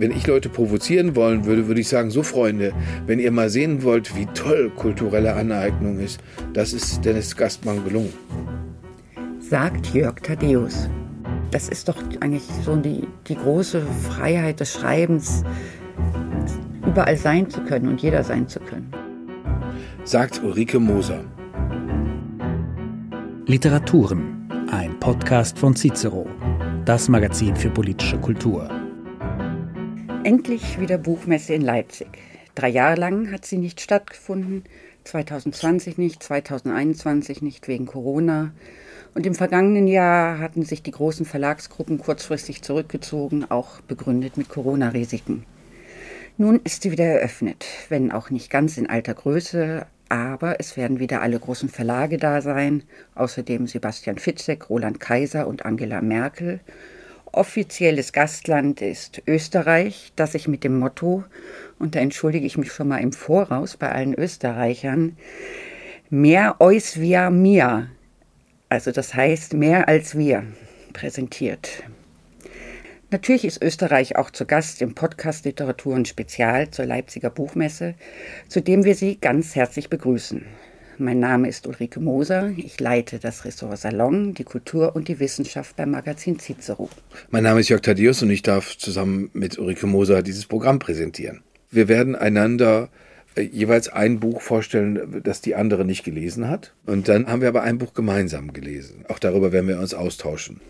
Wenn ich Leute provozieren wollen würde, würde ich sagen, so Freunde, wenn ihr mal sehen wollt, wie toll kulturelle Aneignung ist, das ist Dennis Gastmann gelungen. Sagt Jörg Thaddeus. Das ist doch eigentlich so die, die große Freiheit des Schreibens, überall sein zu können und jeder sein zu können. Sagt Ulrike Moser. Literaturen, ein Podcast von Cicero, das Magazin für politische Kultur. Endlich wieder Buchmesse in Leipzig. Drei Jahre lang hat sie nicht stattgefunden, 2020 nicht, 2021 nicht wegen Corona. Und im vergangenen Jahr hatten sich die großen Verlagsgruppen kurzfristig zurückgezogen, auch begründet mit Corona-Risiken. Nun ist sie wieder eröffnet, wenn auch nicht ganz in alter Größe, aber es werden wieder alle großen Verlage da sein, außerdem Sebastian Fitzek, Roland Kaiser und Angela Merkel Offizielles Gastland ist Österreich, das sich mit dem Motto, und da entschuldige ich mich schon mal im Voraus bei allen Österreichern, mehr eus via mir, also das heißt mehr als wir, präsentiert. Natürlich ist Österreich auch zu Gast im Podcast Literatur und Spezial zur Leipziger Buchmesse, zu dem wir Sie ganz herzlich begrüßen. Mein Name ist Ulrike Moser. Ich leite das Ressort Salon, die Kultur und die Wissenschaft beim Magazin Cicero. Mein Name ist Jörg Thaddeus und ich darf zusammen mit Ulrike Moser dieses Programm präsentieren. Wir werden einander äh, jeweils ein Buch vorstellen, das die andere nicht gelesen hat. Und dann haben wir aber ein Buch gemeinsam gelesen. Auch darüber werden wir uns austauschen.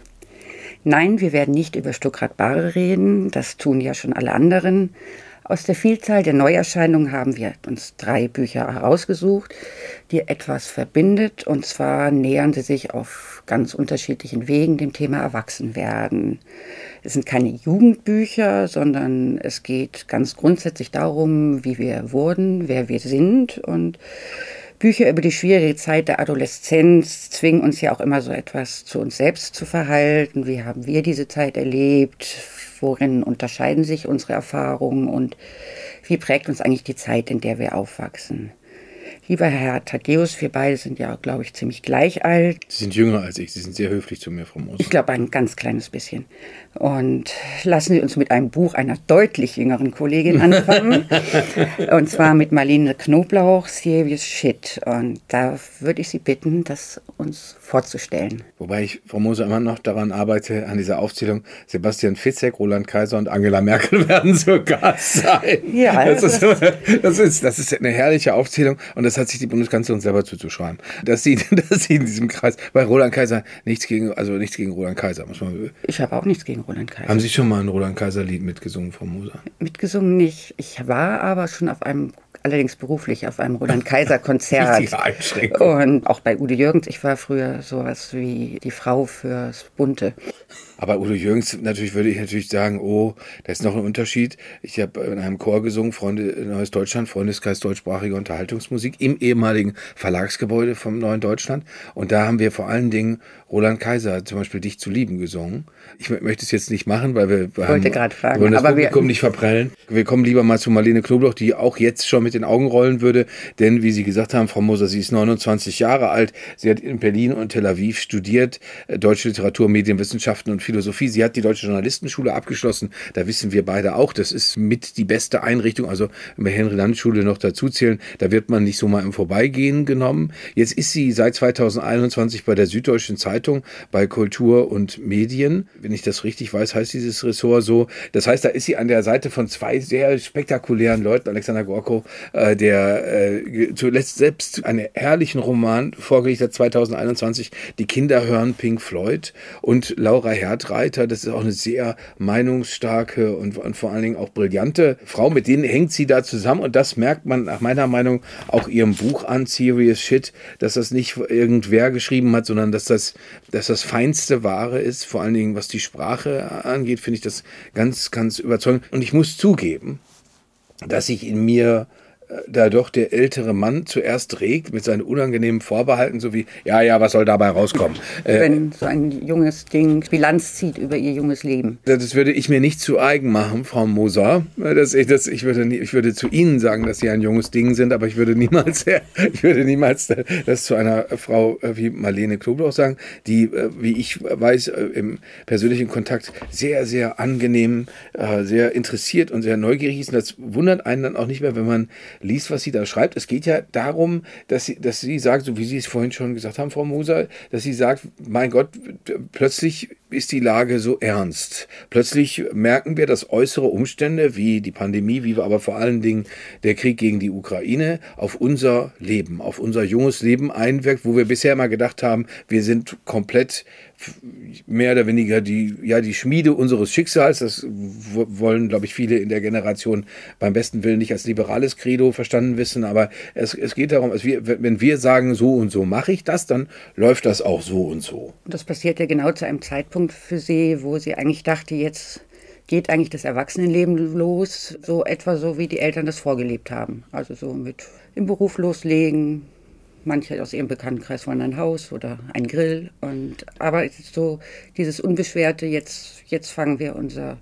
Nein, wir werden nicht über Stuckrad Barre reden. Das tun ja schon alle anderen. Aus der Vielzahl der Neuerscheinungen haben wir uns drei Bücher herausgesucht, die etwas verbindet. Und zwar nähern sie sich auf ganz unterschiedlichen Wegen dem Thema Erwachsenwerden. Es sind keine Jugendbücher, sondern es geht ganz grundsätzlich darum, wie wir wurden, wer wir sind. Und Bücher über die schwierige Zeit der Adoleszenz zwingen uns ja auch immer so etwas zu uns selbst zu verhalten. Wie haben wir diese Zeit erlebt? worin unterscheiden sich unsere Erfahrungen und wie prägt uns eigentlich die Zeit, in der wir aufwachsen. Lieber Herr Thaddeus, wir beide sind ja, glaube ich, ziemlich gleich alt. Sie sind jünger als ich. Sie sind sehr höflich zu mir, Frau Moos. Ich glaube, ein ganz kleines bisschen. Und lassen Sie uns mit einem Buch einer deutlich jüngeren Kollegin anfangen. und zwar mit Marlene Knoblauch, Serious Shit. Und da würde ich Sie bitten, das uns vorzustellen. Wobei ich, Frau Moser, immer noch daran arbeite, an dieser Aufzählung. Sebastian Fitzek, Roland Kaiser und Angela Merkel werden Gast sein. Ja, das, ist, das, ist, das ist eine herrliche Aufzählung. Und das hat sich die Bundeskanzlerin selber zuzuschreiben, dass sie, dass sie in diesem Kreis, bei Roland Kaiser nichts gegen, also nichts gegen Roland Kaiser, muss man. Ich habe auch nichts gegen Roland Kaiser. Haben Sie schon mal ein Roland Kaiser Lied mitgesungen, Frau Moser? Mitgesungen nicht. Ich war aber schon auf einem allerdings beruflich auf einem Roland Kaiser Konzert. Und auch bei Udo Jürgens, ich war früher sowas wie die Frau fürs Bunte. Aber Udo Jürgens, natürlich würde ich natürlich sagen, oh, da ist noch ein Unterschied. Ich habe in einem Chor gesungen, Freunde Neues Deutschland, Freundeskreis deutschsprachiger Unterhaltungsmusik im ehemaligen Verlagsgebäude vom Neuen Deutschland. Und da haben wir vor allen Dingen Roland Kaiser zum Beispiel Dich zu lieben gesungen. Ich möchte es jetzt nicht machen, weil wir, wir wollte gerade fragen, wollen das aber Publikum wir nicht verprellen. Wir kommen lieber mal zu Marlene Knobloch, die auch jetzt schon mit den Augen rollen würde. Denn wie Sie gesagt haben, Frau Moser, sie ist 29 Jahre alt. Sie hat in Berlin und Tel Aviv studiert, äh, deutsche Literatur, Medienwissenschaften und Philosophie. Sie hat die Deutsche Journalistenschule abgeschlossen. Da wissen wir beide auch, das ist mit die beste Einrichtung. Also wenn wir Henry Land Schule noch dazu zählen, da wird man nicht so mal im Vorbeigehen genommen. Jetzt ist sie seit 2021 bei der Süddeutschen Zeitung bei Kultur und Medien. Wenn ich das richtig weiß, heißt dieses Ressort so. Das heißt, da ist sie an der Seite von zwei sehr spektakulären Leuten. Alexander Gorko, äh, der äh, zuletzt selbst einen herrlichen Roman vorgelegt hat, 2021, Die Kinder hören Pink Floyd und Laura Herr Erdreiter. Das ist auch eine sehr meinungsstarke und, und vor allen Dingen auch brillante Frau. Mit denen hängt sie da zusammen und das merkt man nach meiner Meinung auch ihrem Buch an, Serious Shit, dass das nicht irgendwer geschrieben hat, sondern dass das, dass das feinste Ware ist. Vor allen Dingen, was die Sprache angeht, finde ich das ganz, ganz überzeugend. Und ich muss zugeben, dass ich in mir da doch der ältere Mann zuerst regt mit seinen unangenehmen Vorbehalten, so wie, ja, ja, was soll dabei rauskommen? Äh, Wenn so ein junges Ding Bilanz zieht über ihr junges Leben. Das würde ich mir nicht zu eigen machen, Frau Moser. Dass ich, das, ich, würde, ich würde zu Ihnen sagen, dass Sie ein junges Ding sind, aber ich würde niemals, ich würde niemals das zu einer Frau wie Marlene Knobloch sagen, die, wie ich weiß, im persönlichen Kontakt sehr, sehr angenehm, sehr interessiert und sehr neugierig ist. Und das wundert einen dann auch nicht mehr, wenn man liest, was sie da schreibt. Es geht ja darum, dass sie, dass sie sagt, so wie Sie es vorhin schon gesagt haben, Frau Moser, dass sie sagt, mein Gott, plötzlich ist die Lage so ernst. Plötzlich merken wir, dass äußere Umstände wie die Pandemie, wie wir aber vor allen Dingen der Krieg gegen die Ukraine auf unser Leben, auf unser junges Leben einwirkt, wo wir bisher mal gedacht haben, wir sind komplett mehr oder weniger die, ja, die Schmiede unseres Schicksals. Das wollen, glaube ich, viele in der Generation beim besten Willen nicht als liberales Credo verstanden wissen. Aber es, es geht darum, wir, wenn wir sagen, so und so mache ich das, dann läuft das auch so und so. Und das passiert ja genau zu einem Zeitpunkt für sie, wo sie eigentlich dachte, jetzt geht eigentlich das Erwachsenenleben los, so etwa so, wie die Eltern das vorgelebt haben. Also so mit im Beruf loslegen, Manche aus ihrem Bekanntenkreis wollen ein Haus oder ein Grill. Und, aber so dieses Unbeschwerte, jetzt, jetzt fangen wir unser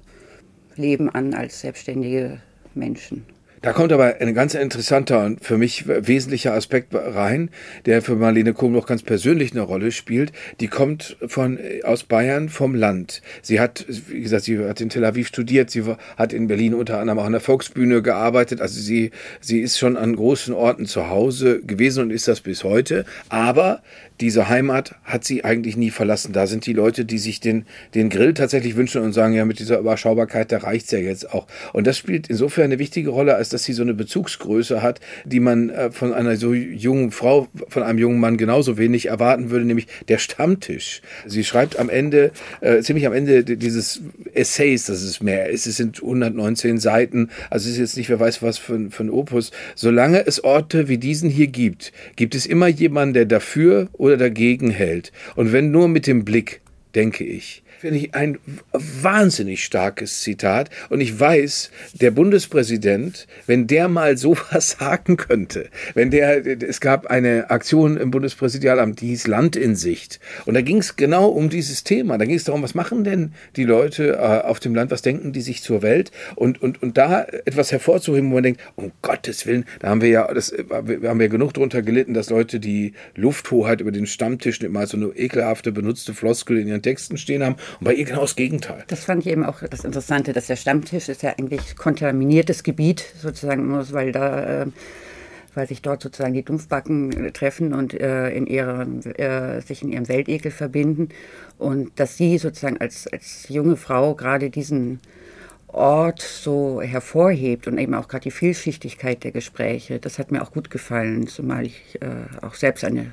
Leben an als selbstständige Menschen. Da kommt aber ein ganz interessanter und für mich wesentlicher Aspekt rein, der für Marlene Kohm ganz persönlich eine Rolle spielt. Die kommt von, aus Bayern vom Land. Sie hat, wie gesagt, sie hat in Tel Aviv studiert, sie hat in Berlin unter anderem auch an der Volksbühne gearbeitet. Also sie, sie ist schon an großen Orten zu Hause gewesen und ist das bis heute. Aber diese Heimat hat sie eigentlich nie verlassen. Da sind die Leute, die sich den, den Grill tatsächlich wünschen und sagen, ja, mit dieser Überschaubarkeit, da reicht's ja jetzt auch. Und das spielt insofern eine wichtige Rolle, als dass sie so eine Bezugsgröße hat, die man äh, von einer so jungen Frau, von einem jungen Mann genauso wenig erwarten würde, nämlich der Stammtisch. Sie schreibt am Ende, äh, ziemlich am Ende dieses Essays, das ist mehr, es sind 119 Seiten, also es ist jetzt nicht, wer weiß was für, für ein Opus. Solange es Orte wie diesen hier gibt, gibt es immer jemanden, der dafür oder dagegen hält. Und wenn nur mit dem Blick, denke ich, finde ich ein wahnsinnig starkes Zitat. Und ich weiß, der Bundespräsident, wenn der mal sowas sagen könnte, wenn der, es gab eine Aktion im Bundespräsidialamt, die hieß Land in Sicht. Und da ging es genau um dieses Thema. Da ging es darum, was machen denn die Leute äh, auf dem Land, was denken die sich zur Welt? Und, und, und da etwas hervorzuheben, wo man denkt, um Gottes Willen, da haben wir ja, das, wir haben ja genug darunter gelitten, dass Leute die Lufthoheit über den Stammtisch immer so eine ekelhafte, benutzte Floskel in ihren Texten stehen haben. Und bei ihr genau das Gegenteil. Das fand ich eben auch das Interessante, dass der Stammtisch ist ja eigentlich kontaminiertes Gebiet sozusagen, weil da äh, weil sich dort sozusagen die Dumpfbacken treffen und äh, in ihrer, äh, sich in ihrem Weltekel verbinden. Und dass sie sozusagen als, als junge Frau gerade diesen Ort so hervorhebt und eben auch gerade die Vielschichtigkeit der Gespräche, das hat mir auch gut gefallen, zumal ich äh, auch selbst eine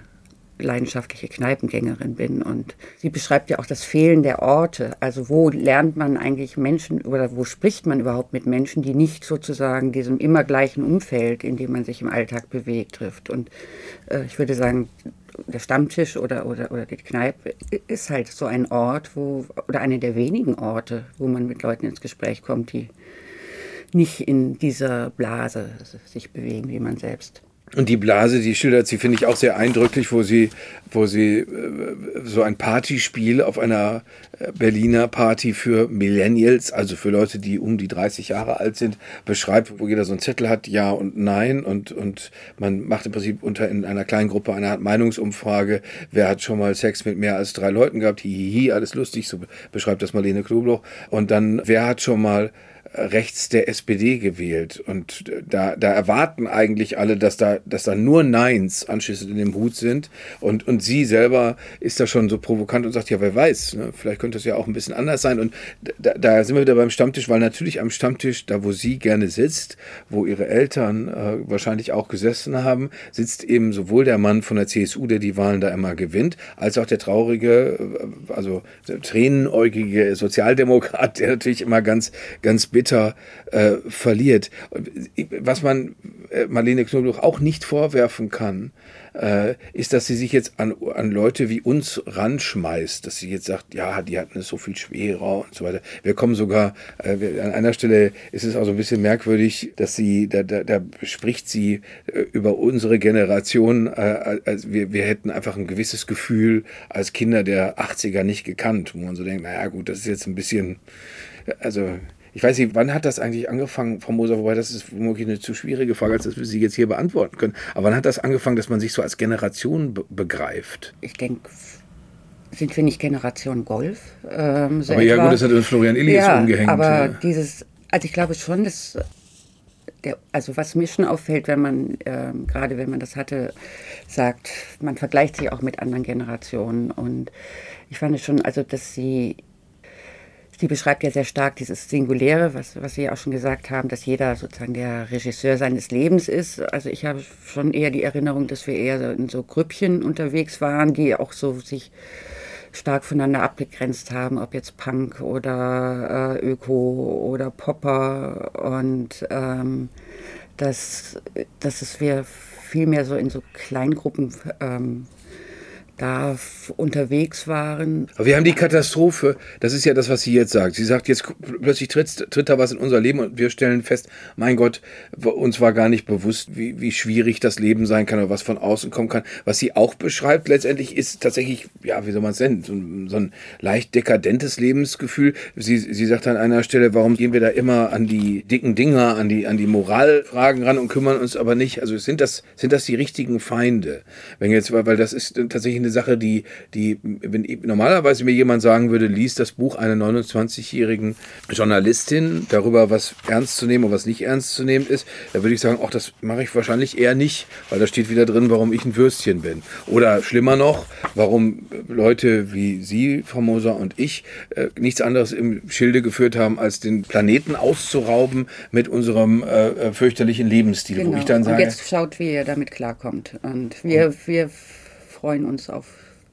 leidenschaftliche Kneipengängerin bin. Und sie beschreibt ja auch das Fehlen der Orte. Also wo lernt man eigentlich Menschen oder wo spricht man überhaupt mit Menschen, die nicht sozusagen diesem immer gleichen Umfeld, in dem man sich im Alltag bewegt, trifft. Und äh, ich würde sagen, der Stammtisch oder, oder, oder die Kneipe ist halt so ein Ort, wo, oder eine der wenigen Orte, wo man mit Leuten ins Gespräch kommt, die nicht in dieser Blase sich bewegen wie man selbst. Und die Blase, die schildert sie, finde ich auch sehr eindrücklich, wo sie, wo sie äh, so ein Partyspiel auf einer äh, Berliner Party für Millennials, also für Leute, die um die 30 Jahre alt sind, beschreibt, wo jeder so einen Zettel hat, ja und nein. Und, und man macht im Prinzip unter in einer kleinen Gruppe eine Art Meinungsumfrage, wer hat schon mal Sex mit mehr als drei Leuten gehabt, hihihi, alles lustig, so beschreibt das Marlene Knobloch. Und dann, wer hat schon mal rechts der SPD gewählt. Und da, da erwarten eigentlich alle, dass da, dass da nur Neins anschließend in dem Hut sind. Und, und sie selber ist da schon so provokant und sagt, ja, wer weiß, ne? vielleicht könnte es ja auch ein bisschen anders sein. Und da, da sind wir wieder beim Stammtisch, weil natürlich am Stammtisch, da wo sie gerne sitzt, wo ihre Eltern äh, wahrscheinlich auch gesessen haben, sitzt eben sowohl der Mann von der CSU, der die Wahlen da immer gewinnt, als auch der traurige, äh, also tränenäugige Sozialdemokrat, der natürlich immer ganz, ganz bitter Alter äh, verliert. Was man äh, Marlene Knobloch auch nicht vorwerfen kann, äh, ist, dass sie sich jetzt an, an Leute wie uns ranschmeißt, dass sie jetzt sagt, ja, die hatten es so viel schwerer und so weiter. Wir kommen sogar, äh, wir, an einer Stelle ist es auch so ein bisschen merkwürdig, dass sie, da, da, da spricht sie äh, über unsere Generation, äh, als wir, wir hätten einfach ein gewisses Gefühl als Kinder der 80er nicht gekannt, wo man so denkt, naja gut, das ist jetzt ein bisschen, also ich weiß nicht, wann hat das eigentlich angefangen, Frau Moser, wobei das ist womöglich eine zu schwierige Frage, als dass wir sie jetzt hier beantworten können. Aber wann hat das angefangen, dass man sich so als Generation be begreift? Ich denke, sind wir nicht Generation Golf? Ähm, so aber etwa. ja gut, das hat uns Florian Illies ja, umgehängt. Aber ja. dieses, also ich glaube schon, dass der, also was mir schon auffällt, wenn man, ähm, gerade wenn man das hatte, sagt, man vergleicht sich auch mit anderen Generationen. Und ich fand es schon, also dass sie Sie beschreibt ja sehr stark dieses Singuläre, was, was Sie ja auch schon gesagt haben, dass jeder sozusagen der Regisseur seines Lebens ist. Also ich habe schon eher die Erinnerung, dass wir eher in so Grüppchen unterwegs waren, die auch so sich stark voneinander abgegrenzt haben, ob jetzt Punk oder äh, Öko oder Popper und ähm, dass, dass es wir viel mehr so in so Kleingruppen ähm, da unterwegs waren. Aber wir haben die Katastrophe, das ist ja das, was sie jetzt sagt. Sie sagt, jetzt plötzlich tritt, tritt da was in unser Leben und wir stellen fest, mein Gott, uns war gar nicht bewusst, wie, wie schwierig das Leben sein kann oder was von außen kommen kann. Was sie auch beschreibt, letztendlich ist tatsächlich, ja, wie soll man es nennen, so, so, ein leicht dekadentes Lebensgefühl. Sie, sie sagt an einer Stelle, warum gehen wir da immer an die dicken Dinger, an die, an die Moralfragen ran und kümmern uns aber nicht, also sind das, sind das die richtigen Feinde? Wenn jetzt, weil das ist tatsächlich eine Sache, die, die, wenn normalerweise mir jemand sagen würde, liest das Buch einer 29-jährigen Journalistin darüber, was ernst zu nehmen und was nicht ernst zu nehmen ist, da würde ich sagen, auch das mache ich wahrscheinlich eher nicht, weil da steht wieder drin, warum ich ein Würstchen bin. Oder schlimmer noch, warum Leute wie Sie, Frau Moser und ich, äh, nichts anderes im Schilde geführt haben, als den Planeten auszurauben mit unserem äh, äh fürchterlichen Lebensstil. Genau. Wo ich dann sage, und jetzt schaut, wie er damit klarkommt. Und wir, wir freuen uns auf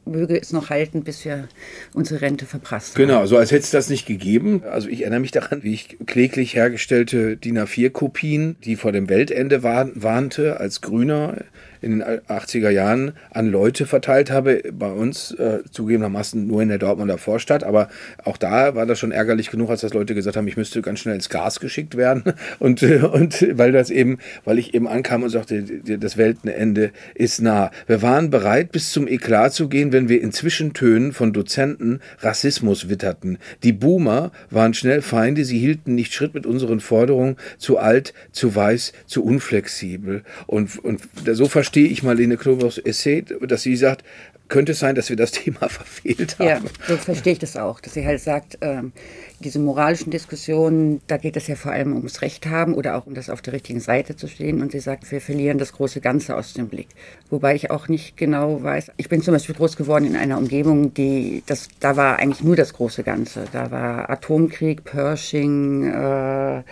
möge es noch halten, bis wir unsere Rente verprasst haben. Genau, so als hätte es das nicht gegeben. Also ich erinnere mich daran, wie ich kläglich hergestellte DIN A4-Kopien, die vor dem Weltende warnte, als Grüner in den 80er Jahren an Leute verteilt habe, bei uns äh, zugegebenermaßen nur in der Dortmunder Vorstadt, aber auch da war das schon ärgerlich genug, als das Leute gesagt haben, ich müsste ganz schnell ins Gas geschickt werden und, und weil das eben, weil ich eben ankam und sagte, das Weltenende ist nah. Wir waren bereit, bis zum Eklat zu gehen, wenn wir in Zwischentönen von Dozenten Rassismus witterten. Die Boomer waren schnell Feinde, sie hielten nicht Schritt mit unseren Forderungen, zu alt, zu weiß, zu unflexibel und, und so verstehe verstehe ich Marlene Knoblauchs Essay, dass sie sagt, könnte es sein, dass wir das Thema verfehlt haben. Ja, so verstehe ich das auch, dass sie halt sagt, ähm, diese moralischen Diskussionen, da geht es ja vor allem ums Recht haben oder auch um das auf der richtigen Seite zu stehen. Und sie sagt, wir verlieren das große Ganze aus dem Blick. Wobei ich auch nicht genau weiß, ich bin zum Beispiel groß geworden in einer Umgebung, die, das, da war eigentlich nur das große Ganze. Da war Atomkrieg, Pershing, äh,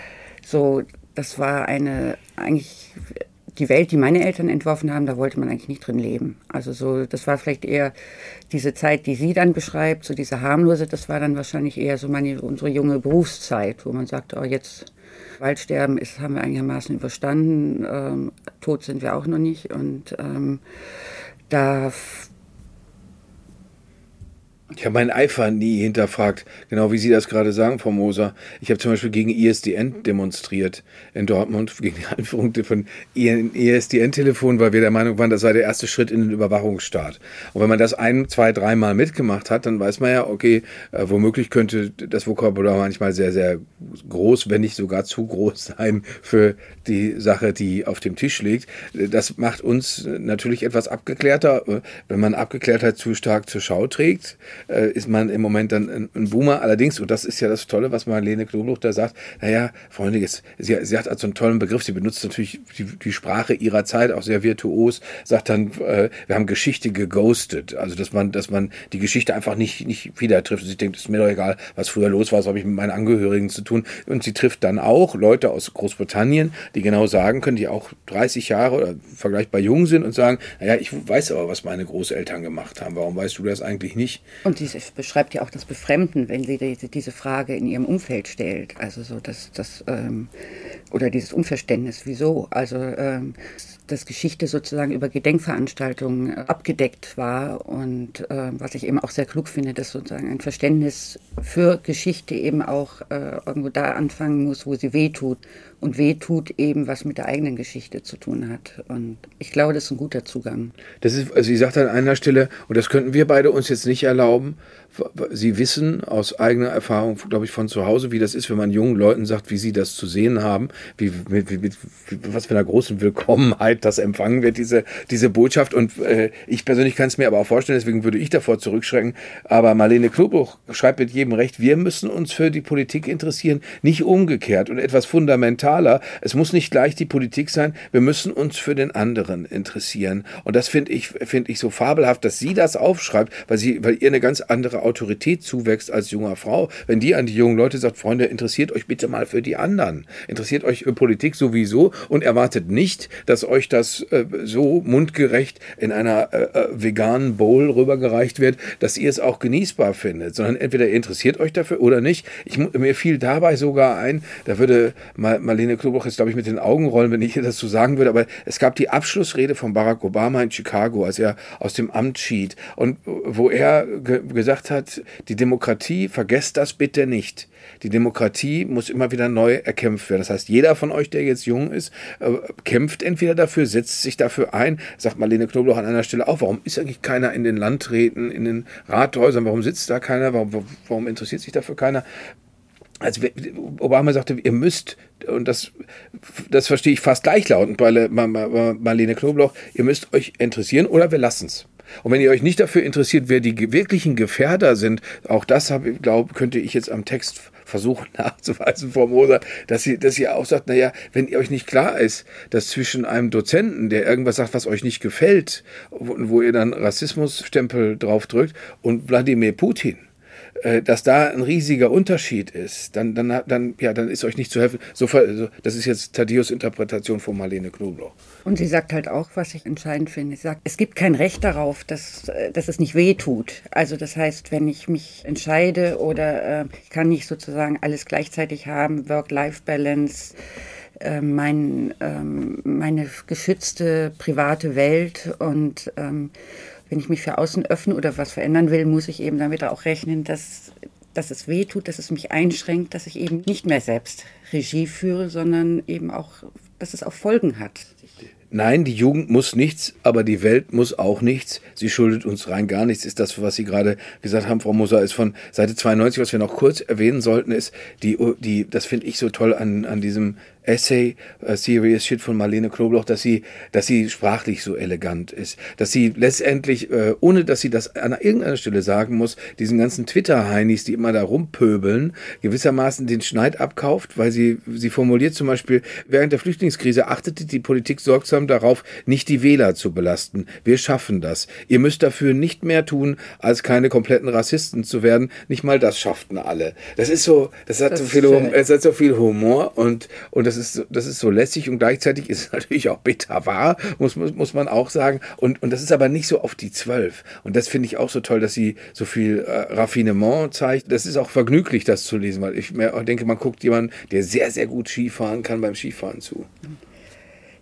so, das war eine eigentlich die Welt, die meine Eltern entworfen haben, da wollte man eigentlich nicht drin leben. Also so, das war vielleicht eher diese Zeit, die sie dann beschreibt, so diese harmlose, das war dann wahrscheinlich eher so meine, unsere junge Berufszeit, wo man sagt, oh jetzt Waldsterben ist, haben wir einigermaßen überstanden, ähm, tot sind wir auch noch nicht und ähm, da ich habe meinen Eifer nie hinterfragt, genau wie Sie das gerade sagen, Frau Moser. Ich habe zum Beispiel gegen ISDN demonstriert in Dortmund, gegen die Einführung von ISDN-Telefonen, weil wir der Meinung waren, das sei der erste Schritt in den Überwachungsstaat. Und wenn man das ein, zwei, dreimal mitgemacht hat, dann weiß man ja, okay, äh, womöglich könnte das Vokabular manchmal sehr, sehr groß, wenn nicht sogar zu groß sein für die Sache, die auf dem Tisch liegt. Das macht uns natürlich etwas abgeklärter, äh, wenn man Abgeklärtheit zu stark zur Schau trägt äh, ist man im Moment dann ein, ein, Boomer. Allerdings, und das ist ja das Tolle, was Marlene Knobloch da sagt, naja, Freunde, jetzt, sie, sie hat also einen tollen Begriff, sie benutzt natürlich die, die Sprache ihrer Zeit auch sehr virtuos, sagt dann, äh, wir haben Geschichte geghostet, also dass man, dass man die Geschichte einfach nicht, nicht wieder trifft. Sie denkt, es ist mir doch egal, was früher los war, was habe ich mit meinen Angehörigen zu tun. Und sie trifft dann auch Leute aus Großbritannien, die genau sagen können, die auch 30 Jahre oder vergleichbar jung sind und sagen, naja, ich weiß aber, was meine Großeltern gemacht haben. Warum weißt du das eigentlich nicht? Und sie beschreibt ja auch das Befremden, wenn sie diese Frage in ihrem Umfeld stellt. Also so das, das ähm, oder dieses Unverständnis, wieso? Also ähm, dass Geschichte sozusagen über Gedenkveranstaltungen äh, abgedeckt war und äh, was ich eben auch sehr klug finde, dass sozusagen ein Verständnis für Geschichte eben auch äh, irgendwo da anfangen muss, wo sie wehtut und wehtut eben, was mit der eigenen Geschichte zu tun hat. Und ich glaube, das ist ein guter Zugang. Das ist, also sie sagt an einer Stelle, und das könnten wir beide uns jetzt nicht erlauben, Sie wissen aus eigener Erfahrung, glaube ich, von zu Hause, wie das ist, wenn man jungen Leuten sagt, wie sie das zu sehen haben, wie, mit, mit, was für einer großen Willkommenheit das empfangen wird, diese, diese Botschaft. Und äh, ich persönlich kann es mir aber auch vorstellen, deswegen würde ich davor zurückschrecken. Aber Marlene Knobloch schreibt mit jedem Recht, wir müssen uns für die Politik interessieren, nicht umgekehrt und etwas fundamentaler. Es muss nicht gleich die Politik sein, wir müssen uns für den anderen interessieren. Und das finde ich, finde ich so fabelhaft, dass sie das aufschreibt, weil sie, weil ihr eine ganz andere Autorität zuwächst als junger Frau, wenn die an die jungen Leute sagt, Freunde, interessiert euch bitte mal für die anderen. Interessiert euch für Politik sowieso und erwartet nicht, dass euch das äh, so mundgerecht in einer äh, äh, veganen Bowl rübergereicht wird, dass ihr es auch genießbar findet, sondern entweder ihr interessiert euch dafür oder nicht. Ich, mir fiel dabei sogar ein, da würde Marlene Klobach jetzt, glaube ich, mit den Augen rollen, wenn ich das so sagen würde, aber es gab die Abschlussrede von Barack Obama in Chicago, als er aus dem Amt schied und wo er ge gesagt hat, die Demokratie, vergesst das bitte nicht. Die Demokratie muss immer wieder neu erkämpft werden. Das heißt, jeder von euch, der jetzt jung ist, äh, kämpft entweder dafür, setzt sich dafür ein, sagt Marlene Knobloch an einer Stelle auch, warum ist eigentlich keiner in den Landräten, in den Rathäusern, warum sitzt da keiner, warum, warum interessiert sich dafür keiner? Also Obama sagte, ihr müsst, und das, das verstehe ich fast gleichlautend bei Marlene Knobloch, ihr müsst euch interessieren oder wir lassen es. Und wenn ihr euch nicht dafür interessiert, wer die wirklichen Gefährder sind, auch das habe, glaube, könnte ich jetzt am Text versuchen nachzuweisen, Moser, dass sie, dass ihr auch sagt, naja, wenn ihr euch nicht klar ist, dass zwischen einem Dozenten, der irgendwas sagt, was euch nicht gefällt, wo, wo ihr dann Rassismusstempel drauf drückt, und Wladimir Putin, dass da ein riesiger Unterschied ist, dann, dann, dann, ja, dann ist euch nicht zu helfen. So, das ist jetzt Thaddeus Interpretation von Marlene Knobloch. Und sie sagt halt auch, was ich entscheidend finde. Sie sagt, es gibt kein Recht darauf, dass, äh, dass es nicht weh tut. Also das heißt, wenn ich mich entscheide oder äh, ich kann nicht sozusagen alles gleichzeitig haben, Work-Life-Balance, äh, mein, ähm, meine geschützte private Welt und ähm, wenn ich mich für außen öffne oder was verändern will, muss ich eben damit auch rechnen, dass, dass es weh tut, dass es mich einschränkt, dass ich eben nicht mehr selbst Regie führe, sondern eben auch, dass es auch Folgen hat. Nein, die Jugend muss nichts, aber die Welt muss auch nichts. Sie schuldet uns rein gar nichts. Ist das, was Sie gerade gesagt haben, Frau Moser, ist von Seite 92, was wir noch kurz erwähnen sollten, ist, die, die, das finde ich so toll an, an diesem Essay uh, Serious Shit von Marlene Knobloch, dass sie, dass sie sprachlich so elegant ist, dass sie letztendlich, äh, ohne dass sie das an irgendeiner Stelle sagen muss, diesen ganzen Twitter-Heinis, die immer da rumpöbeln, gewissermaßen den Schneid abkauft, weil sie, sie formuliert zum Beispiel, während der Flüchtlingskrise achtete die Politik sorgsam darauf, nicht die Wähler zu belasten. Wir schaffen das. Ihr müsst dafür nicht mehr tun, als keine kompletten Rassisten zu werden. Nicht mal das schafften alle. Das ist so, das hat, das so, viel, es hat so viel Humor und, und das ist, das ist so lässig und gleichzeitig ist es natürlich auch bitter wahr, muss, muss, muss man auch sagen. Und, und das ist aber nicht so auf die Zwölf. Und das finde ich auch so toll, dass sie so viel äh, Raffinement zeigt. Das ist auch vergnüglich, das zu lesen, weil ich mir denke, man guckt jemanden, der sehr, sehr gut Skifahren kann, beim Skifahren zu.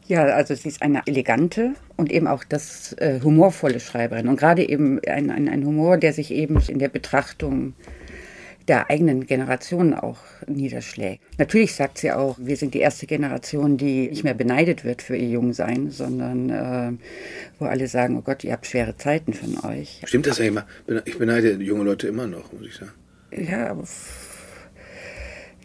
Ja, also sie ist eine elegante und eben auch das äh, humorvolle Schreiberin. Und gerade eben ein, ein, ein Humor, der sich eben in der Betrachtung der eigenen Generation auch niederschlägt. Natürlich sagt sie auch, wir sind die erste Generation, die nicht mehr beneidet wird für ihr Jungsein, sondern äh, wo alle sagen, oh Gott, ihr habt schwere Zeiten von euch. Stimmt das ja immer? Ich beneide junge Leute immer noch, muss ich sagen. Ja, aber